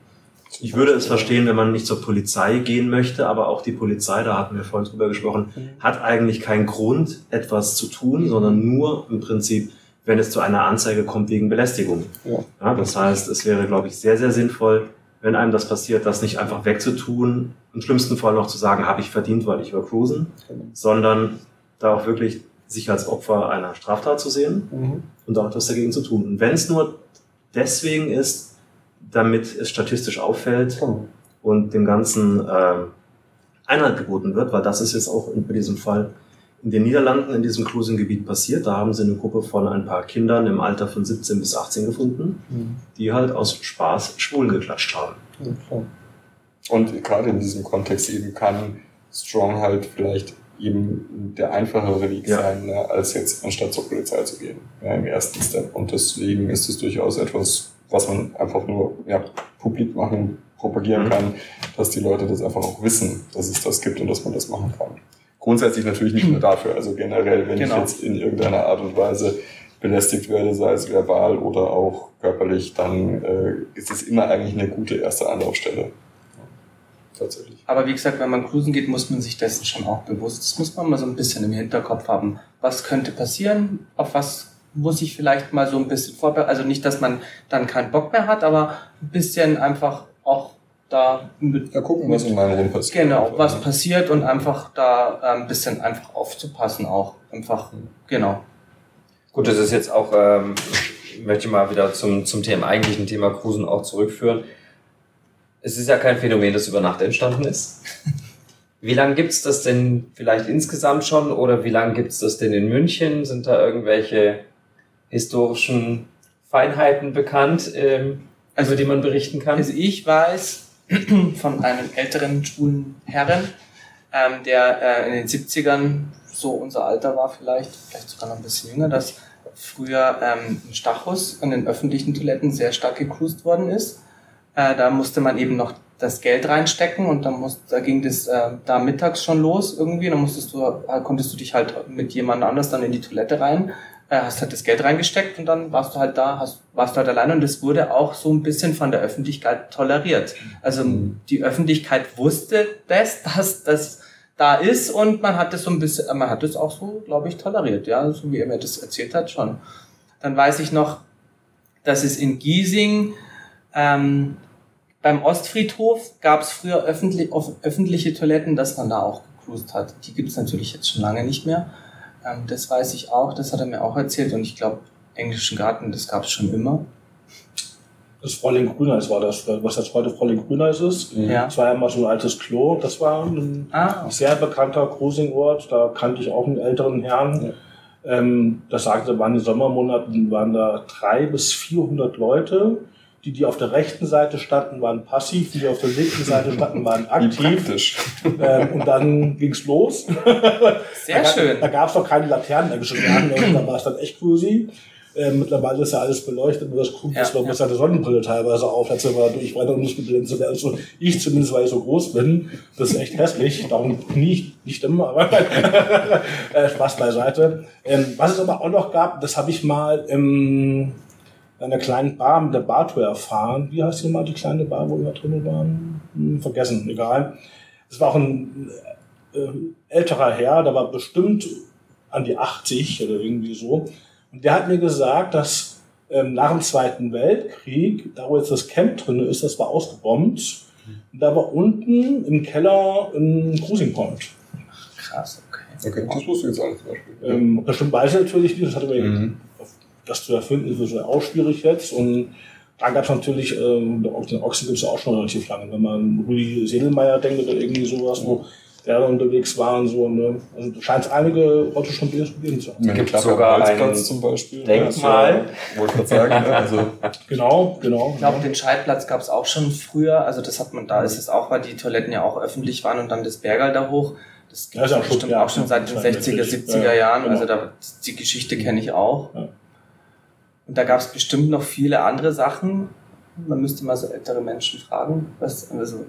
Ich würde es verstehen, wenn man nicht zur Polizei gehen möchte, aber auch die Polizei, da hatten wir vorhin drüber gesprochen, mhm. hat eigentlich keinen Grund, etwas zu tun, sondern nur im Prinzip, wenn es zu einer Anzeige kommt wegen Belästigung. Ja. ja das heißt, es wäre, glaube ich, sehr, sehr sinnvoll, wenn einem das passiert, das nicht einfach wegzutun, im schlimmsten Fall noch zu sagen, habe ich verdient, weil ich war cruisen, genau. sondern da auch wirklich sich als Opfer einer Straftat zu sehen mhm. und auch etwas dagegen zu tun. Und wenn es nur deswegen ist, damit es statistisch auffällt oh. und dem Ganzen äh, Einhalt geboten wird, weil das ist jetzt auch in, bei diesem Fall in den Niederlanden in diesem Cruising-Gebiet passiert. Da haben sie eine Gruppe von ein paar Kindern im Alter von 17 bis 18 gefunden, die halt aus Spaß Schwulen geklatscht haben.
Und gerade in diesem Kontext eben kann Strong halt vielleicht eben der einfachere Weg
Ja.
sein, ne, als jetzt anstatt zur Polizei zu gehen, ja, im ersten Step. Und deswegen ist es durchaus etwas, was man einfach nur ja, publik machen, propagieren
Mhm.
kann, dass die Leute das einfach auch wissen, dass es das gibt und dass man das machen kann. Grundsätzlich natürlich nicht nur dafür, also generell, wenn
Genau.
ich jetzt in irgendeiner Art und Weise belästigt werde, sei es verbal oder auch körperlich, dann äh, ist es immer eigentlich eine gute erste Anlaufstelle. Tatsächlich.
Aber wie gesagt, wenn man cruisen geht, muss man sich dessen schon auch bewusst. Das muss man mal so ein bisschen im Hinterkopf haben. Was könnte passieren? Auf was muss ich vielleicht mal so ein bisschen vorbereiten? Also nicht, dass man dann keinen Bock mehr hat, aber ein bisschen einfach auch da mit,
Ja, gucken, was in meinem Rum passiert.
genau,
Einfach,
was
ne?
passiert und einfach da äh, ein bisschen einfach aufzupassen auch. Einfach, genau.
Gut, das ist jetzt auch, ähm, ich möchte mal wieder zum, zum Thema, eigentlichen Thema Cruisen auch zurückführen. Es ist ja kein Phänomen, das über Nacht entstanden ist. Wie lange gibt's das denn vielleicht insgesamt schon oder wie lange gibt's das denn in München? Sind da irgendwelche historischen Feinheiten bekannt, ähm, über die man berichten kann?
Also ich weiß von einem älteren schwulen Herren, ähm, der äh, in den 70ern so unser Alter war vielleicht, vielleicht sogar noch ein bisschen jünger, dass früher ähm, ein Stachus in den öffentlichen Toiletten sehr stark gecruised worden ist. Äh, da musste man eben noch das Geld reinstecken und dann muss, da ging das äh, da mittags schon los irgendwie. Dann musstest du, äh, konntest du dich halt mit jemand anders dann in die Toilette rein, äh, hast halt das Geld reingesteckt und dann warst du halt da, hast, warst du halt alleine und das wurde auch so ein bisschen von der Öffentlichkeit toleriert. Also die Öffentlichkeit wusste das, dass das da ist und man hat das so ein bisschen, man hat das auch so, glaube ich, toleriert, ja, so wie er mir das erzählt hat schon. Dann weiß ich noch, dass es in Giesing ähm, beim Ostfriedhof gab es früher öffentlich, öffentliche Toiletten, dass man da auch gecruised hat. Die gibt es natürlich jetzt schon lange nicht mehr. Ähm, das weiß ich auch, das hat er mir auch erzählt und ich glaube, englischen Garten, das gab es schon immer.
Das Fräulein Grüneis war das, was jetzt heute Fräulein Grüneis ist.
Ja.
Das war ja mal so ein altes Klo. Das war ein
Ah,
sehr bekannter Cruising-Ort. Da kannte ich auch einen älteren Herrn. Ähm, das sagte, waren in den Sommermonaten waren da drei bis 400 Leute. Die, die auf der rechten Seite standen, waren passiv. Die, die auf der linken Seite standen, waren
Wie
aktiv.
praktisch.
Ähm, und dann ging's los.
sehr
da,
schön.
Da gab es noch keine Laternen, da Jahren, da war es dann echt cozy. Ähm, mittlerweile ist ja alles beleuchtet und das guckt
Ja,
dass man
ja.
mit seiner Sonnenbrille teilweise auf. Letztes Mal durch weiter nicht geblendet. Also ich zumindest, weil ich so groß bin. Das ist echt hässlich. Darum nie, nicht immer, aber äh, Spaß beiseite. Ähm, was es aber auch noch gab, das habe ich mal im, einer kleinen Bar mit der Bartour erfahren. Wie heißt die mal, die kleine Bar, wo wir drin waren? Hm, vergessen, egal. Es war auch ein äh, älterer Herr, der war bestimmt an die 80 oder irgendwie so. Und der hat mir gesagt, dass ähm, nach dem Zweiten Weltkrieg, da wo jetzt das Camp drin ist, das war ausgebombt. Und da war unten im Keller ein Cruising Point.
Krass, okay.
Okay, das wusste ich jetzt alles zum Beispiel.
Ähm, bestimmt weiß ich natürlich nicht, das hatte mir
Mhm.
Das zu erfinden, ist natürlich auch schwierig jetzt. Und da gab es natürlich, ähm, auch den Ochsen gibt es auch schon relativ lange. Wenn man an Rudi Sedelmeier denkt oder irgendwie sowas, wo der da unterwegs war und so. Ne? Also scheint es einige Orte schon gewesen zu haben.
Mit
Gibt sogar
Holzplatz zum Beispiel.
Denkmal.
Ja, wollte ich gerade sagen. Ne? Also,
Genau, genau.
Ich glaube, den Scheidplatz gab es auch schon früher. Also das hat man, da ist es auch, weil die Toiletten ja auch öffentlich waren und dann das Bergal da hoch. Das gibt
Ja,
es
auch schon-
bestimmt
ja,
auch schon seit den 60er,
62,
70er
ja,
Jahren.
genau.
Also da, die Geschichte kenne ich auch. Und da gab es bestimmt noch viele andere Sachen. Man müsste mal so ältere Menschen fragen. Was, also,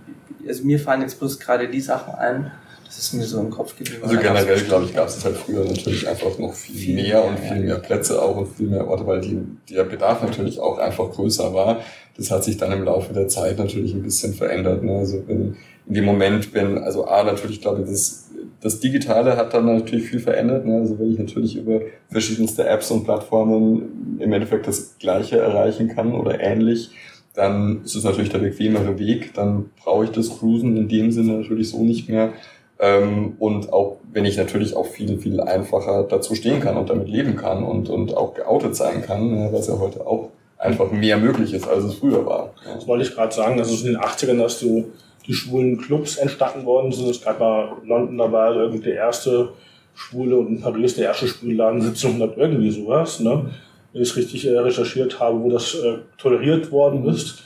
also mir fallen jetzt bloß gerade die Sachen ein. Das ist mir so im Kopf geblieben.
also generell, glaube ich, gab es halt früher natürlich einfach noch viel,
Viel
mehr und
mehr,
viel
ja.
mehr Plätze auch und viel mehr Orte, weil die, der Bedarf natürlich auch einfach größer war. Das hat sich dann im Laufe der Zeit natürlich ein bisschen verändert. Ne? Also wenn, in dem Moment, wenn, also A, natürlich glaube ich, das, das Digitale hat dann natürlich viel verändert. Ne? Also wenn ich natürlich über verschiedenste Apps und Plattformen im Endeffekt das Gleiche erreichen kann oder ähnlich, dann ist es natürlich der bequemere Weg. Dann brauche ich das Cruisen in dem Sinne natürlich so nicht mehr. Ähm, und auch wenn ich natürlich auch viel, viel einfacher dazu stehen kann und damit leben kann und, und auch geoutet sein kann, ne, was ja heute auch einfach mehr möglich ist, als es früher war.
Das wollte ich gerade sagen, dass es in den 80ern, dass so die schwulen Clubs entstanden worden sind. Es gab mal London, da war irgendwie der erste Schwule und in Paris der erste Schwulenladen 1700 irgendwie sowas, ne? wenn ich es richtig äh, recherchiert habe, wo das äh, toleriert worden ist.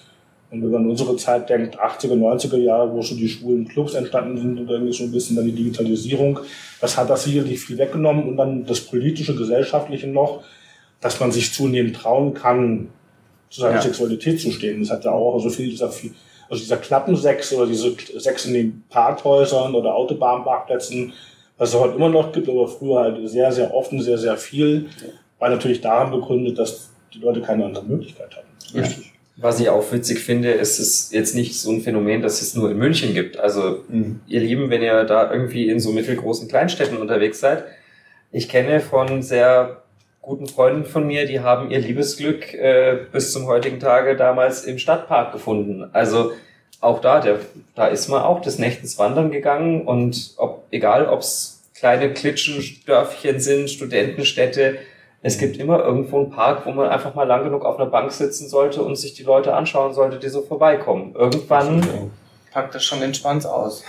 Und wenn man an unsere Zeit denkt, 80er, 90er Jahre, wo schon die schwulen Clubs entstanden sind und irgendwie so ein bisschen dann die Digitalisierung, das hat das sicherlich viel weggenommen und dann das politische, gesellschaftliche noch, dass man sich zunehmend trauen kann, zu seiner
Ja.
Sexualität zu stehen. Das hat ja auch so viel dieser, viel- also dieser Klappensex oder diese Sex in den Parkhäusern oder Autobahnparkplätzen, was es heute immer noch gibt, aber früher halt sehr, sehr offen, sehr, sehr viel, war natürlich daran begründet, dass die Leute keine andere Möglichkeit hatten.
Richtig. Was ich auch witzig finde, ist es jetzt nicht so ein Phänomen, das es nur in München gibt. Also, ihr Lieben, wenn ihr da irgendwie in so mittelgroßen Kleinstädten unterwegs seid, ich kenne von sehr guten Freunden von mir, die haben ihr Liebesglück äh, bis zum heutigen Tage damals im Stadtpark gefunden. Also auch da, der, da ist man auch des Nächtens wandern gegangen und ob, egal ob es kleine Klitschendörfchen sind, Studentenstädte, es gibt immer irgendwo einen Park, wo man einfach mal lang genug auf einer Bank sitzen sollte und sich die Leute anschauen sollte, die so vorbeikommen. Irgendwann
Das schon den Schwanz aus.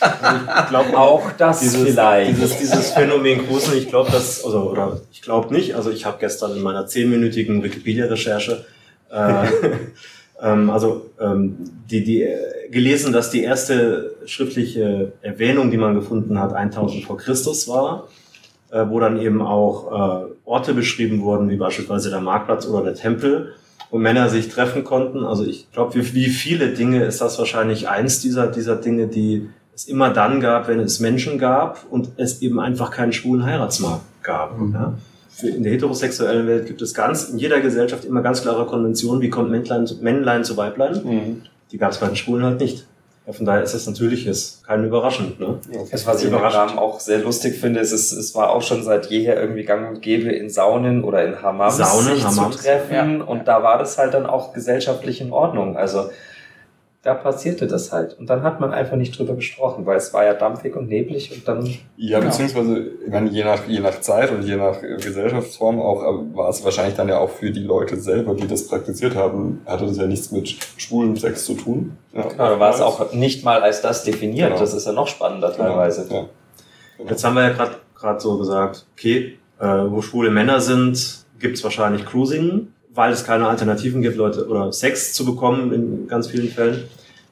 Ich glaube
auch das
dieses,
vielleicht.
Dieses, dieses Phänomen Gruseln, ich glaube das, also, oder ich glaube nicht, also ich habe gestern in meiner zehnminütigen Wikipedia-Recherche äh, ähm, also ähm, die, die äh, gelesen, dass die erste schriftliche Erwähnung, die man gefunden hat, 1000 vor Christus war, äh, wo dann eben auch äh, Orte beschrieben wurden, wie beispielsweise der Marktplatz oder der Tempel, wo Männer sich treffen konnten. Also ich glaube, wie, wie viele Dinge ist das wahrscheinlich eins dieser, dieser Dinge, die es immer dann gab, wenn es Menschen gab und es eben einfach keinen schwulen Heiratsmarkt gab. Ja? Für- In der heterosexuellen Welt gibt es ganz, in jeder Gesellschaft immer ganz klare Konventionen, wie kommt Männlein zu, Männlein zu Weiblein.
Mhm.
Die gab es bei den Schwulen halt nicht. Ja, von daher ist es Natürliches, kein überraschend. Ne?
Das, was ich im. Rahmen auch sehr lustig finde, ist, es, es war auch schon seit jeher irgendwie gang und gäbe in Saunen oder in Hammams
Saunen,
sich
Hammams.
zu treffen.
Ja.
Und da war das halt dann auch gesellschaftlich in Ordnung. Also da passierte das halt. Und dann hat man einfach nicht drüber gesprochen, weil es war ja dampfig und neblig und dann
Ja,
Genau.
beziehungsweise, ich meine, je nach, je nach Zeit und je nach äh, Gesellschaftsform auch, äh, war es wahrscheinlich dann ja auch für die Leute selber, die das praktiziert haben, hatte das ja nichts mit schwulem Sex zu tun. Ja,
genau, da war es auch nicht mal als das definiert.
Genau.
Das ist ja noch spannender
Genau,
teilweise.
Ja.
Jetzt haben wir ja gerade gerade so gesagt, okay, äh, wo schwule Männer sind, gibt es wahrscheinlich Cruising, weil es keine Alternativen gibt, Leute oder Sex zu bekommen in ganz vielen Fällen.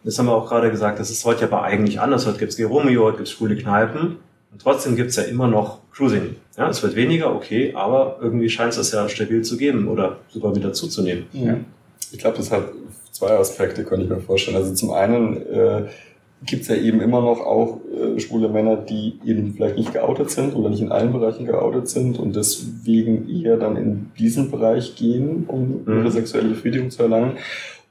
Das haben wir auch gerade gesagt, das ist heute aber eigentlich anders. Heute gibt's Geromeo, heute gibt's schwule Kneipen und trotzdem gibt's ja immer noch Cruising. Ja, es wird weniger, okay, aber irgendwie scheint es das ja stabil zu geben oder sogar wieder zuzunehmen.
Ich glaube, das hat zwei Aspekte, könnte ich mir vorstellen. Also zum einen äh, gibt es ja eben immer noch auch äh, schwule Männer, die eben vielleicht nicht geoutet sind oder nicht in allen Bereichen geoutet sind und deswegen eher dann in diesen Bereich gehen, um
Mhm.
ihre sexuelle Befriedigung zu erlangen.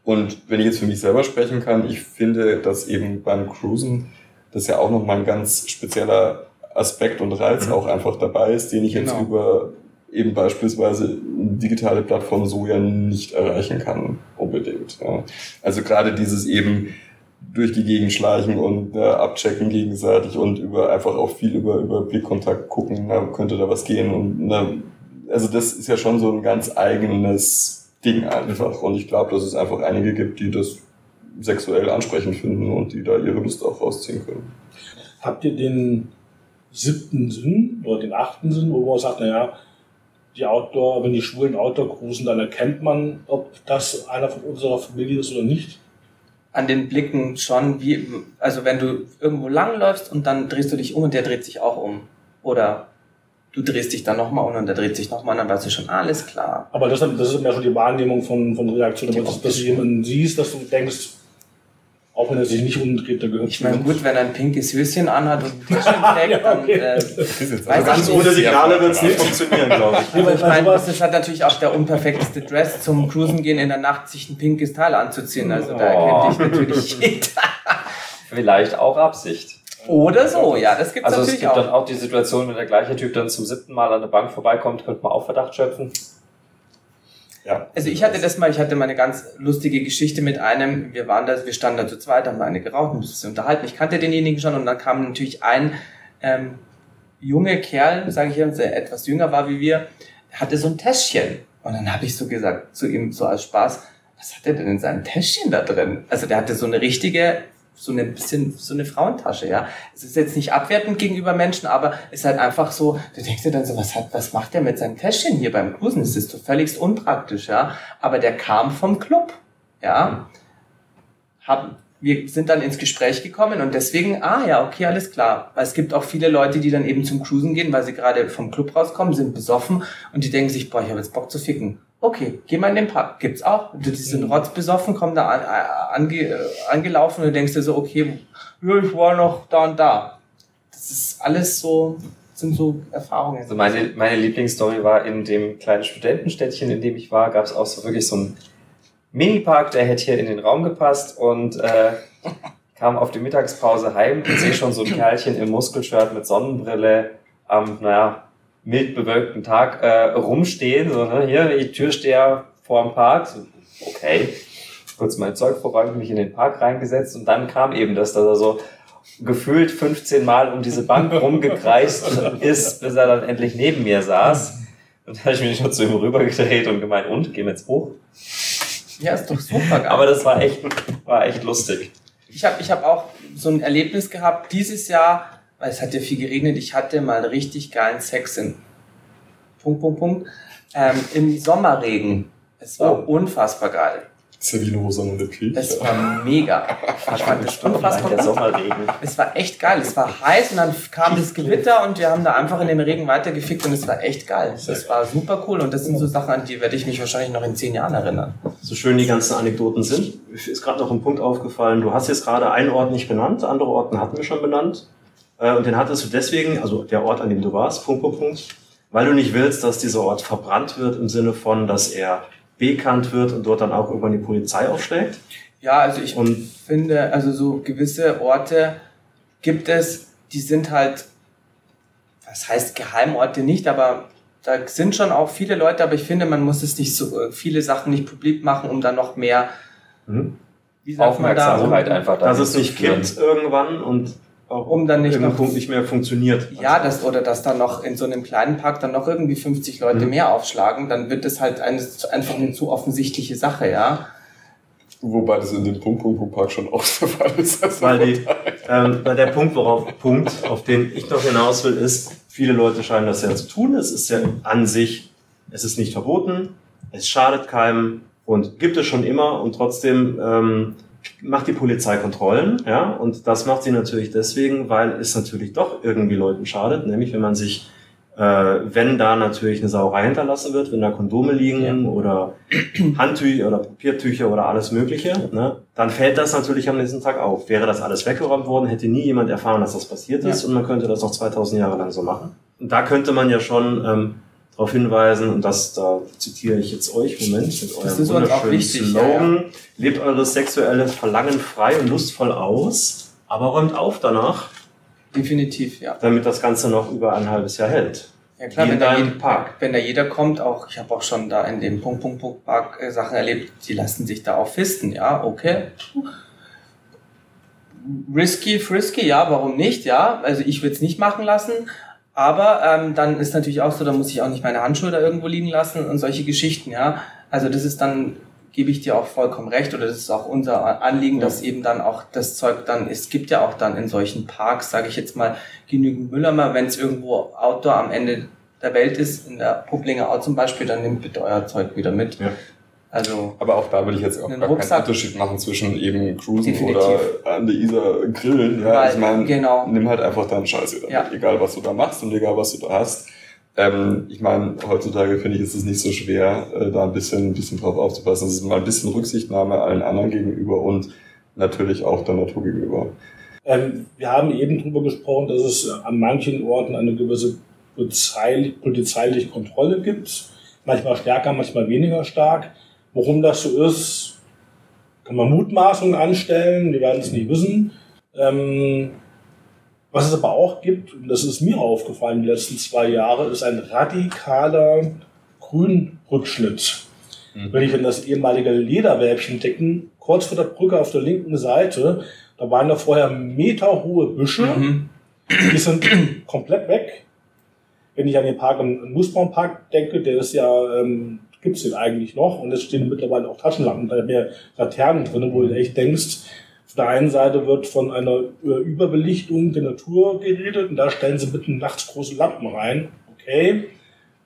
Und wenn ich jetzt für mich selber sprechen kann, ich finde, dass eben beim Cruisen das ja auch nochmal ein ganz spezieller Aspekt und Reiz
Mhm.
auch einfach dabei ist, den ich jetzt
Genau.
über eben beispielsweise digitale Plattformen so ja nicht erreichen kann, unbedingt. Ja. Also gerade dieses eben durch die Gegend schleichen und äh, abchecken gegenseitig und über einfach auch viel über, über Blickkontakt gucken, na, könnte da was gehen und na, also das ist ja schon so ein ganz eigenes Ding einfach und ich glaube, dass es einfach einige gibt, die das sexuell ansprechend finden und die da ihre Lust auch rausziehen können.
Habt ihr den siebten Sinn oder den achten Sinn, wo man sagt, naja, die Outdoor, wenn die Schwulen Outdoor cruisen, dann erkennt man, ob das einer von unserer Familie ist oder nicht?
An den Blicken schon, wie, also wenn du irgendwo langläufst und dann drehst du dich um und der dreht sich auch um. Oder du drehst dich dann nochmal um und der dreht sich nochmal, dann weißt du schon, alles klar.
Aber das, das ist ja schon die Wahrnehmung von, von Reaktion,
Die
dass, du jemanden siehst, dass du denkst, auch wenn er sich nicht umdreht, der gehört
Ich meine, gut, wenn er ein pinkes Höschen anhat und ein T-Shirt trägt, dann, äh,
jetzt
Weiß
also
ich nicht.
Ohne Signale wird's nicht
Ja.
funktionieren, glaube ich.
Aber ich meine, das ist halt natürlich auch der unperfekteste Dress zum Cruisen gehen in der Nacht, sich ein pinkes Teil anzuziehen. Also da
Oh.
erkennt dich natürlich jeder.
Vielleicht auch Absicht.
Oder so, ja, das gibt's
Also es
natürlich
gibt dann
auch.
auch die Situation, wenn der gleiche Typ dann zum siebten Mal an der Bank vorbeikommt, könnte man auch Verdacht schöpfen.
Ja.
Also ich hatte das mal, ich hatte mal eine ganz lustige Geschichte mit einem, wir waren da, wir standen da zu zweit, haben eine geraucht, ein bisschen unterhalten. Ich kannte denjenigen schon und dann kam natürlich ein ähm, junge Kerl, sage ich jetzt, der etwas jünger war wie wir, hatte so ein Täschchen. Und dann habe ich so gesagt zu ihm, so als Spaß, was hat er denn in seinem Täschchen da drin? Also der hatte so eine richtige so eine bisschen so eine Frauentasche, ja. Es ist jetzt nicht abwertend gegenüber Menschen, aber es ist halt einfach so, du denkst dir dann so, was hat, was macht der mit seinem Täschchen hier beim Cruisen? Das ist doch völlig unpraktisch, ja. Aber der kam vom Club, ja. Hab, wir sind dann ins Gespräch gekommen und deswegen, ah ja, okay, alles klar. Weil es gibt auch viele Leute, die dann eben zum Cruisen gehen, weil sie gerade vom Club rauskommen, sind besoffen und die denken sich, boah, ich habe jetzt Bock zu ficken. Okay, geh mal in den Park. Gibt's auch. Die sind rotzbesoffen, kommen da an, äh, ange, äh, angelaufen und du denkst dir so, okay, ich war noch da und da. Das ist alles so, sind so Erfahrungen.
Also meine, meine Lieblingsstory war in dem kleinen Studentenstädtchen, in dem ich war, gab es auch so wirklich so ein Minipark, der hätte hier in den Raum gepasst und äh, kam auf die Mittagspause heim und sehe schon so ein Kerlchen im Muskelshirt mit Sonnenbrille am, naja, mild bewölkten Tag äh, rumstehen. So, ne? Hier, die Türsteher vor dem Park. So, okay, kurz mein Zeug vorräumt, mich in den Park reingesetzt und dann kam eben das, dass er so gefühlt 15 Mal um diese Bank rumgekreist ist, bis er dann endlich neben mir saß. Und da habe ich mich schon zu ihm rübergedreht und gemeint, und, gehen wir jetzt hoch?
Ja, ist doch super.
Aber das war echt, war echt lustig.
Ich habe ich hab auch so ein Erlebnis gehabt dieses Jahr, weil es hat ja viel geregnet, ich hatte mal richtig geilen Sex in Punkt, Punkt, Punkt, ähm, im Sommerregen. Es war
Oh.
unfassbar geil.
eine Hose und Pilze.
Es war mega. Ich fand das unfassbar
der. Sommerregen.
Es war echt geil. Es war heiß und dann kam das Gewitter und wir haben da einfach in dem Regen weitergefickt und es war echt geil. Das war super cool und das sind so Sachen, an die werde ich mich wahrscheinlich noch in zehn Jahren erinnern.
So schön die ganzen Anekdoten sind, ist gerade noch ein Punkt aufgefallen. Du hast jetzt gerade einen Ort nicht benannt, andere Orten hatten wir schon benannt. Äh, Und den hattest du deswegen, also der Ort, an dem du warst, Punkt, Punkt, Punkt, weil du nicht willst, dass dieser Ort verbrannt wird im Sinne von, dass er bekannt wird und dort dann auch irgendwann die Polizei aufschlägt.
Ja, also ich
Und
finde, also so gewisse Orte gibt es, die sind halt, was heißt Geheimorte nicht, aber da sind schon auch viele Leute, aber ich finde, man muss es nicht so, äh, viele Sachen nicht publik machen, um dann noch mehr,
Mhm.
man da,
Aufmerksamkeit einfach
dass
dahin
es nicht kippt irgendwann und auch
Um dann nicht noch-
Punkt nicht mehr funktioniert.
Ja, das, oder dass dann noch in so einem kleinen Park dann noch irgendwie 50 Leute
Mhm.
mehr aufschlagen, dann wird das halt eine, einfach eine zu offensichtliche Sache, ja.
Wobei das in dem Punkt, Punkt, Punkt Park schon auch der Fall ist. Also
Weil, die, ähm, weil der Punkt, worauf Punkt, auf den ich noch hinaus will, ist, viele Leute scheinen das ja zu tun. Es ist ja an sich, es ist nicht verboten, es schadet keinem und gibt es schon immer und trotzdem ähm, macht die Polizei Kontrollen, ja, und das macht sie natürlich deswegen, weil es natürlich doch irgendwie Leuten schadet, nämlich wenn man sich äh, wenn da natürlich eine Sauerei hinterlassen wird, wenn da Kondome liegen oder Handtücher oder Papiertücher oder alles Mögliche, ne, dann fällt das natürlich am nächsten Tag auf. Wäre das alles weggeräumt worden, hätte nie jemand erfahren, dass das passiert ist und man könnte das noch 2000 Jahre lang so machen. Und da könnte man ja schon ähm, darauf hinweisen, und das da zitiere ich jetzt euch, Moment, mit eurem
ist uns auch wichtig,
Slogan, lebt eures sexuelles Verlangen frei und lustvoll aus, aber räumt auf danach,
Definitiv, ja.
damit das Ganze noch über ein halbes Jahr hält.
Ja klar, wenn da, jeder,
Park.
wenn da jeder kommt, auch ich habe auch schon da in dem Punkt Punkt Punkt Park äh, Sachen erlebt, die lassen sich da auch fisten, ja, okay. Risky, frisky, ja, warum nicht, ja. Also ich würde es nicht machen lassen, aber ähm, dann ist natürlich auch so, da muss ich auch nicht meine Handschuhe da irgendwo liegen lassen und solche Geschichten, ja. Also das ist dann gebe ich dir auch vollkommen recht oder das ist auch unser Anliegen, dass eben dann auch das Zeug dann, es gibt ja auch dann in solchen Parks, sage ich jetzt mal, genügend Mülleimer, wenn es irgendwo Outdoor am Ende der Welt ist, in der Publinger Au zum Beispiel, dann nehmt bitte euer Zeug wieder mit.
Ja.
Also,
Aber auch da würde ich jetzt auch
Einen
gar
Rucksack.
keinen Unterschied machen zwischen eben Cruisen
Definitiv.
oder an der Isar grillen. Ja,
Weil,
ich meine,
genau.
nimm halt einfach deinen Scheiß wieder
Ja.
egal was du da machst und egal was du da hast. Ähm, ich meine, heutzutage finde ich, ist es nicht so schwer, äh, da ein bisschen, ein bisschen drauf aufzupassen. Es ist mal ein bisschen Rücksichtnahme allen anderen gegenüber und natürlich auch der Natur gegenüber.
Ähm, wir haben eben darüber gesprochen, dass es an manchen Orten eine gewisse polizeilich, polizeiliche Kontrolle gibt. Manchmal stärker, manchmal weniger stark. Warum das so ist, kann man Mutmaßungen anstellen. Wir werden es nicht wissen. Ähm, was es aber auch gibt, und das ist mir aufgefallen die letzten zwei Jahre, ist ein radikaler Grünrückschnitt. Wenn ich in das ehemalige Lederwäbchen decken, kurz vor der Brücke auf der linken Seite, da waren da vorher meterhohe Büsche,
mhm.
die sind komplett weg. Wenn ich an den Park im Nussbaumpark denke, der ist ja, ähm, gibt's den eigentlich noch und es stehen mittlerweile auch Taschenlampen, da mehr Laternen drin, wo du echt denkst, Auf der einen Seite wird von einer Überbelichtung der Natur geredet und da stellen sie bitte nachts große Lampen rein. Okay,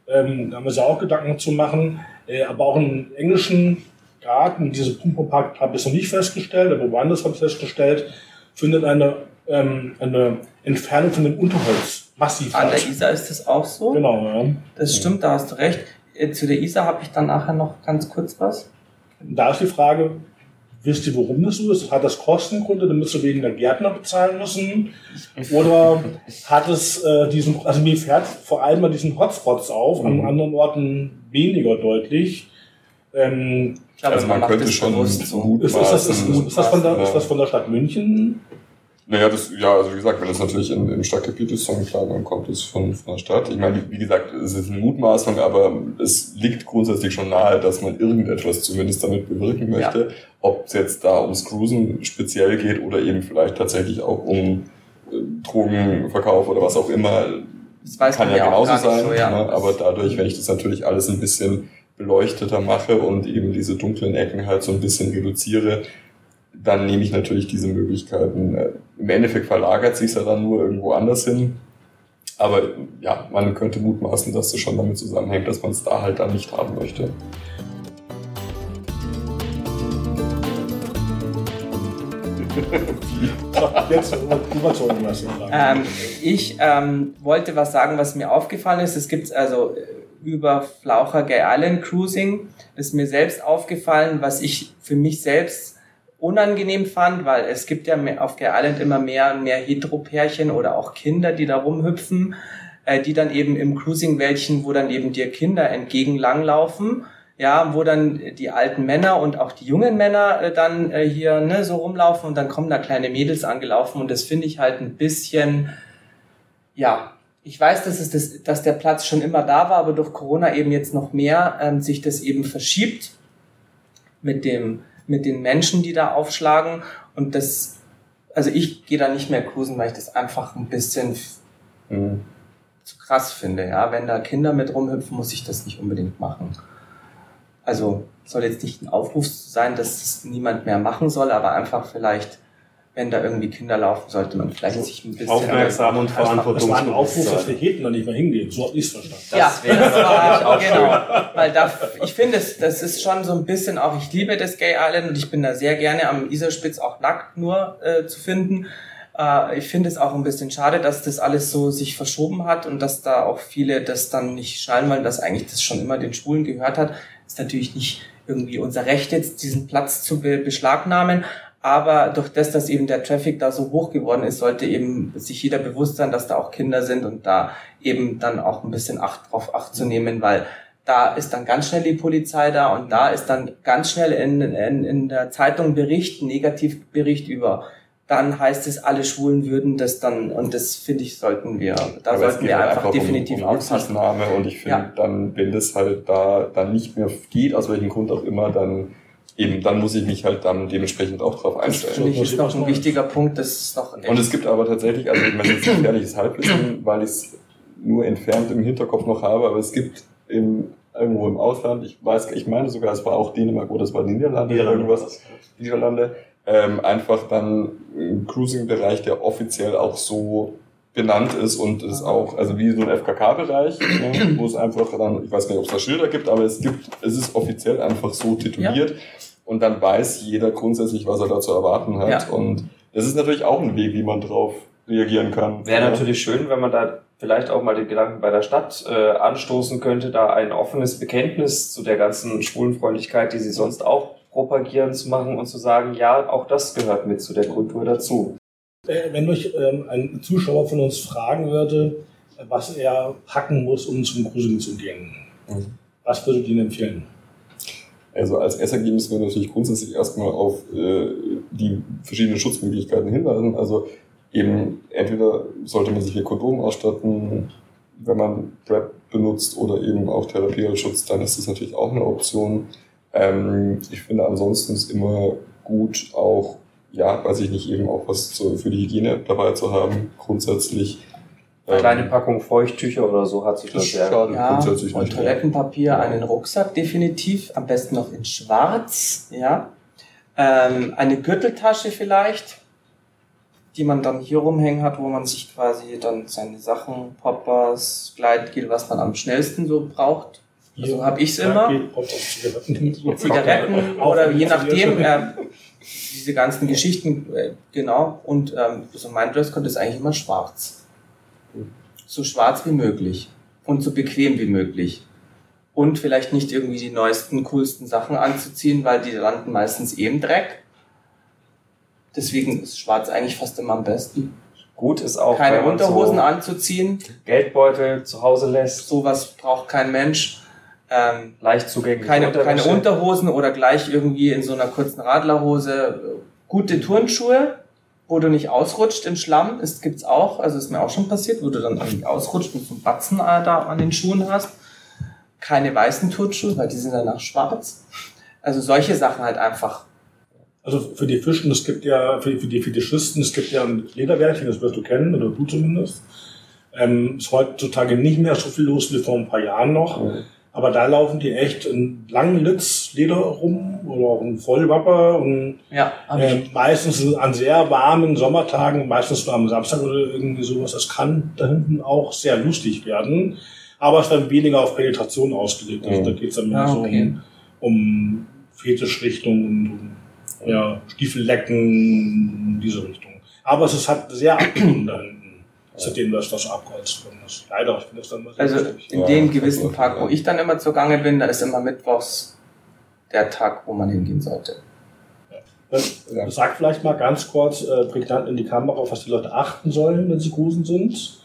ähm, da haben wir sich auch Gedanken zu machen. Äh, aber auch im englischen Garten, diese Pumperpark habe ich noch nicht festgestellt, aber woanders habe ich festgestellt, findet eine, ähm, eine Entfernung von dem Unterholz massiv
An der
statt.
Isar ist das auch so.
Genau, ja.
Das stimmt, da hast du recht. Äh, Zu der Isar habe ich dann nachher noch ganz kurz was.
Da ist die Frage, wisst ihr, warum das so ist? Hat das Kostengründe, damit sie wegen der Gärtner bezahlen müssen? Oder hat es äh, diesen, also mir fährt vor allem an diesen Hotspots auf, an anderen Orten weniger deutlich. Ähm,
Ich glaube,
Also man
macht
könnte
das
schon
bewusst so.
gut
ist, ist, das, ist, ist, das von der, ist das von der Stadt München?
Naja, das, ja, also wie gesagt, wenn es natürlich in, im Stadtgebiet ist, dann klar, dann kommt es von, von der Stadt. Ich meine, wie, gesagt, es ist eine Mutmaßung, aber es liegt grundsätzlich schon nahe, dass man irgendetwas zumindest damit bewirken möchte. Ob es jetzt da ums Cruisen speziell geht oder eben vielleicht tatsächlich auch um äh, Drogenverkauf oder was auch immer,
Das weiß
kann ja
ja
genauso sein.
so, ja.
ne? Aber dadurch, wenn ich das natürlich alles ein bisschen beleuchteter mache und eben diese dunklen Ecken halt so ein bisschen reduziere, dann nehme ich natürlich diese Möglichkeiten. Äh, Im Endeffekt verlagert sich ja dann nur irgendwo anders hin. Aber ja, man könnte mutmaßen, dass das schon damit zusammenhängt, dass man es da halt dann nicht haben möchte.
Jetzt lassen.
Ähm, ich ähm, wollte was sagen, was mir aufgefallen ist. Es gibt also äh, über Flaucher Gay Island Cruising. Das ist mir selbst aufgefallen, was ich für mich selbst unangenehm fand, weil es gibt ja auf Gay Island immer mehr und mehr Heteropärchen oder auch Kinder, die da rumhüpfen, äh, die dann eben im Cruising-Wäldchen, wo dann eben dir Kinder entgegen langlaufen, ja, wo dann die alten Männer und auch die jungen Männer äh, dann äh, hier ne, so rumlaufen und dann kommen da kleine Mädels angelaufen und das finde ich halt ein bisschen, ja, ich weiß, dass, es das, dass der Platz schon immer da war, aber durch Corona eben jetzt noch mehr ähm, sich das eben verschiebt mit dem mit den Menschen, die da aufschlagen und das, also ich gehe da nicht mehr cruisen, weil ich das einfach ein bisschen
Mhm.
zu krass finde. Ja, wenn da Kinder mit rumhüpfen, muss ich das nicht unbedingt machen. Also soll jetzt nicht ein Aufruf sein, dass es niemand mehr machen soll, aber einfach vielleicht, wenn da irgendwie Kinder laufen, sollte man vielleicht sich ein bisschen
Aufmerksam und
Das war ein Aufruf, dass die Heten da nicht mehr hingehen. So habe ich es verstanden.
Das
ja, das war,
auch
genau. Weil da, ich finde, es, das ist schon so ein bisschen auch, ich liebe das Gay Island und ich bin da sehr gerne am Iserspitz auch nackt nur äh, zu finden. Äh, ich finde es auch ein bisschen schade, dass das alles so sich verschoben hat und dass da auch viele das dann nicht schnallen, weil das eigentlich das schon immer den Schwulen gehört hat. Ist natürlich nicht irgendwie unser Recht jetzt, diesen Platz zu be beschlagnahmen. Aber durch das, dass eben der Traffic da so hoch geworden ist, sollte eben sich jeder bewusst sein, dass da auch Kinder sind und da eben dann auch ein bisschen Acht drauf Acht zu nehmen, weil da ist dann ganz schnell die Polizei da und da ist dann ganz schnell in, in, in der Zeitung Bericht, Negativbericht über. Dann heißt es, alle Schwulen würden das dann, und das finde ich, sollten wir, da
Aber
sollten wir
halt
einfach
um-
definitiv
um
aufpassen.
Rücksichtnahme und ich finde
Ja.
dann, wenn das halt da dann nicht mehr geht, aus welchem Grund auch immer, dann eben, dann muss ich mich halt dann dementsprechend auch drauf
Das
einstellen.
finde ich ist noch ein wichtiger Punkt, das ist noch echt.
Und es gibt aber tatsächlich, also ich meine, das ist ein gefährliches Halbwissen, weil ich es nur entfernt im Hinterkopf noch habe, aber es gibt im, irgendwo im Ausland, ich weiß, ich meine sogar, es war auch Dänemark oder es war Niederlande, oder irgendwas, Niederlande, ähm, einfach dann ein Cruising-Bereich, der offiziell auch so benannt ist und es auch, also wie so ein FKK-Bereich, ne, wo es einfach dann, ich weiß nicht, ob es da Schilder gibt, aber es gibt, es ist offiziell einfach so tituliert und dann weiß jeder grundsätzlich, was er da zu erwarten hat
Ja.
und das ist natürlich auch ein Weg, wie man drauf reagieren kann.
Wäre
Ja.
natürlich schön, wenn man da vielleicht auch mal den Gedanken bei der Stadt äh, anstoßen könnte, da ein offenes Bekenntnis zu der ganzen Schwulenfreundlichkeit, die sie sonst auch propagieren, zu machen und zu sagen, ja, auch das gehört mit zu der Kultur dazu.
Äh, Wenn euch ähm, ein Zuschauer von uns fragen würde, was er packen muss, um zum Cruising zu gehen,
Mhm.
was würdet ihr ihm empfehlen?
Also als SAG müssen wir natürlich grundsätzlich erstmal auf äh, die verschiedenen Schutzmöglichkeiten hinweisen. Also eben entweder sollte man sich mit Kondom ausstatten, wenn man PrEP benutzt oder eben auch Therapie als Schutz, dann ist das natürlich auch eine Option. Ähm, ich finde ansonsten ist immer gut auch, ja, weiß ich nicht, eben auch was zu, für die Hygiene dabei zu haben, grundsätzlich.
Eine kleine Packung Feuchttücher oder so hat sich
das
ja.
schadet
Ja,
grundsätzlich
und
nicht.
Toilettenpapier, einen Rucksack definitiv, am besten noch in schwarz, ja. Ähm, eine Gürteltasche vielleicht, die man dann hier rumhängen hat, wo man sich quasi dann seine Sachen, Poppers, Gleitgel, was man am schnellsten so braucht. So habe ich es immer.
Zigaretten.
Zigaretten oder je nachdem, äh, diese ganzen Geschichten, äh, genau. Und ähm, so mein Dresscode ist eigentlich immer schwarz. So schwarz wie möglich und so bequem wie möglich. Und vielleicht nicht irgendwie die neuesten, coolsten Sachen anzuziehen, weil die landen meistens eh im Dreck. Deswegen ist schwarz eigentlich fast immer am besten.
Gut ist auch,
Keine Unterhosen
so
anzuziehen,
Geldbeutel zu Hause lässt,
sowas braucht kein Mensch. Ähm,
leicht zugänglich.
keine, keine Unterhosen oder gleich irgendwie in so einer kurzen Radlerhose. Gute Turnschuhe, wo du nicht ausrutscht im Schlamm, ist, gibt's auch. Also ist mir auch schon passiert, wo du dann irgendwie ausrutscht und so einen Batzen äh, da an den Schuhen hast. Keine weißen Turnschuhe, weil die sind danach schwarz. Also solche Sachen halt einfach.
Also für die Fischen, es gibt ja, für, für die Fetischisten, es gibt ja ein Lederbärchen, das wirst du kennen, oder du zumindest. Ähm, ist heutzutage nicht mehr so viel los wie vor ein paar Jahren noch. Aber da laufen die echt in langen Litz Leder rum oder auch in Vollwapper und
Ja,
ähm, meistens an sehr warmen Sommertagen, meistens nur am Samstag oder irgendwie sowas. Das kann da hinten auch sehr lustig werden. Aber es ist dann weniger auf Penetration ausgelegt. Also
Mhm.
da geht es dann mehr
Ah,
so
okay.
um, um Fetischrichtung und um ja, Stiefellecken, in diese Richtung. Aber es ist halt sehr abgehoben hinten. Seitdem das abgeholzt worden ist. Leider, ich finde das dann mal sehr
Also
lustig.
in
Ja,
dem gewissen
läuft,
Park,
ja.
wo ich dann immer zugange bin, da ist immer mittwochs der Tag, wo man hingehen sollte.
Ja.
Sag vielleicht mal ganz kurz äh, prägnant in die Kamera, auf was die Leute achten sollen, wenn sie Grusen sind.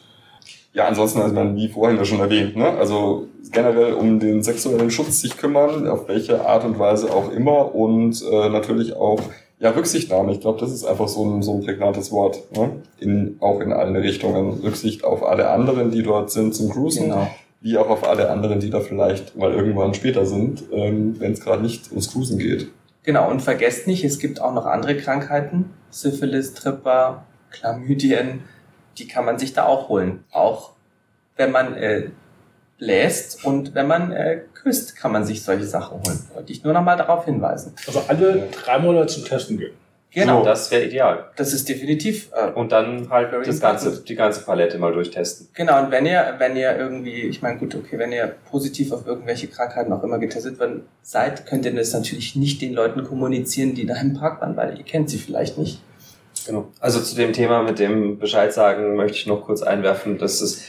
Ja, ansonsten, also man, wie vorhin ja schon erwähnt, ne? also generell um den sexuellen Schutz sich kümmern, auf welche Art und Weise auch immer und äh, natürlich auch ja, Rücksichtnahme. Ich glaube, das ist einfach so ein, so ein prägnantes Wort, ne? in, auch in alle Richtungen. Rücksicht auf alle anderen, die dort sind zum Cruisen,
Genau.
wie auch auf alle anderen, die da vielleicht mal irgendwann später sind, ähm, wenn es gerade nicht ums Cruisen geht.
Genau, und vergesst nicht, es gibt auch noch andere Krankheiten. Syphilis, Tripper, Chlamydien, die kann man sich da auch holen. Auch wenn man äh, bläst und wenn man äh, küsst, kann man sich solche Sachen holen. Wollte ich nur noch mal darauf hinweisen.
Also alle drei Monate zum Testen gehen.
Genau,
So, das wäre ideal.
das ist definitiv. Äh,
Und dann halt das ganze, die ganze Palette mal durchtesten.
Genau, und wenn ihr, wenn ihr irgendwie, ich meine, gut, okay, wenn ihr positiv auf irgendwelche Krankheiten auch immer getestet worden seid, könnt ihr das natürlich nicht den Leuten kommunizieren, die da im Park waren, weil ihr kennt sie vielleicht nicht.
Genau. Also zu dem Thema mit dem Bescheid sagen möchte ich noch kurz einwerfen, dass es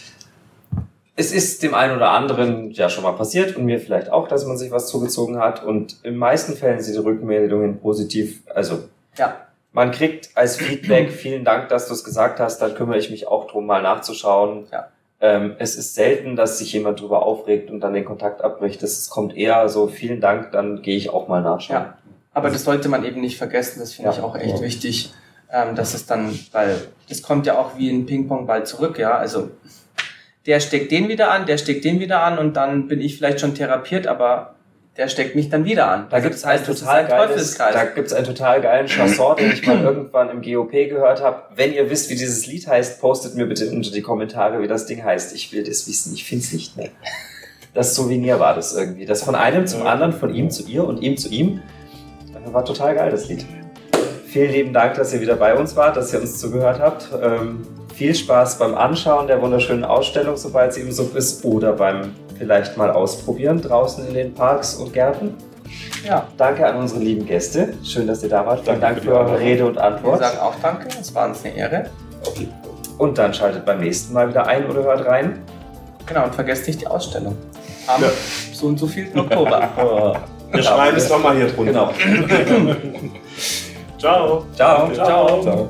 es ist dem einen oder anderen ja schon mal passiert und mir vielleicht auch, dass man sich was zugezogen hat und in meisten Fällen sind die Rückmeldungen positiv. Also
Ja,
man kriegt als Feedback, vielen Dank, dass du es gesagt hast, dann kümmere ich mich auch drum, mal nachzuschauen.
Ja.
Ähm, es ist selten, dass sich jemand drüber aufregt und dann den Kontakt abbricht. Das kommt eher so, vielen Dank, dann gehe ich auch mal nachschauen.
Ja. aber das sollte man eben nicht vergessen, das finde
Ja.
ich auch echt
Ja.
wichtig, ähm, dass es dann, weil das kommt ja auch wie ein Ping-Pong-Ball zurück, ja, also der steckt den wieder an, der steckt den wieder an und dann bin ich vielleicht schon therapiert, aber der steckt mich dann wieder an.
Da
Also
ein
das ist
total geiles, da gibt's einen total geilen Chanson, den ich mal irgendwann im GOP gehört habe. Wenn ihr wisst, wie dieses Lied heißt, postet mir bitte unter die Kommentare, wie das Ding heißt. Ich will das wissen, ich find's nicht mehr. Das Souvenir war das irgendwie. Das von einem zum anderen, von ihm zu ihr und ihm zu ihm. Das war total geil, das Lied. Vielen lieben Dank, dass ihr wieder bei uns wart, dass ihr uns zugehört habt. Ähm, viel Spaß beim Anschauen der wunderschönen Ausstellung, sobald sie im Sub ist, oder beim vielleicht mal ausprobieren draußen in den Parks und Gärten.
ja,
Danke an unsere lieben Gäste. Schön, dass ihr da wart. Vielen
Danke
Dank
für
eure. Rede und
wir
Antwort.
sagen auch Danke, es war uns eine Ehre.
Fall.
Und dann schaltet beim nächsten Mal wieder ein oder hört rein.
Genau, und vergesst nicht die Ausstellung. Am
Ja.
so und so viel Oktober.
Wir schreiben es nochmal hier drunter.
Genau.
Ciao.
Ciao.
Ciao.
Ciao.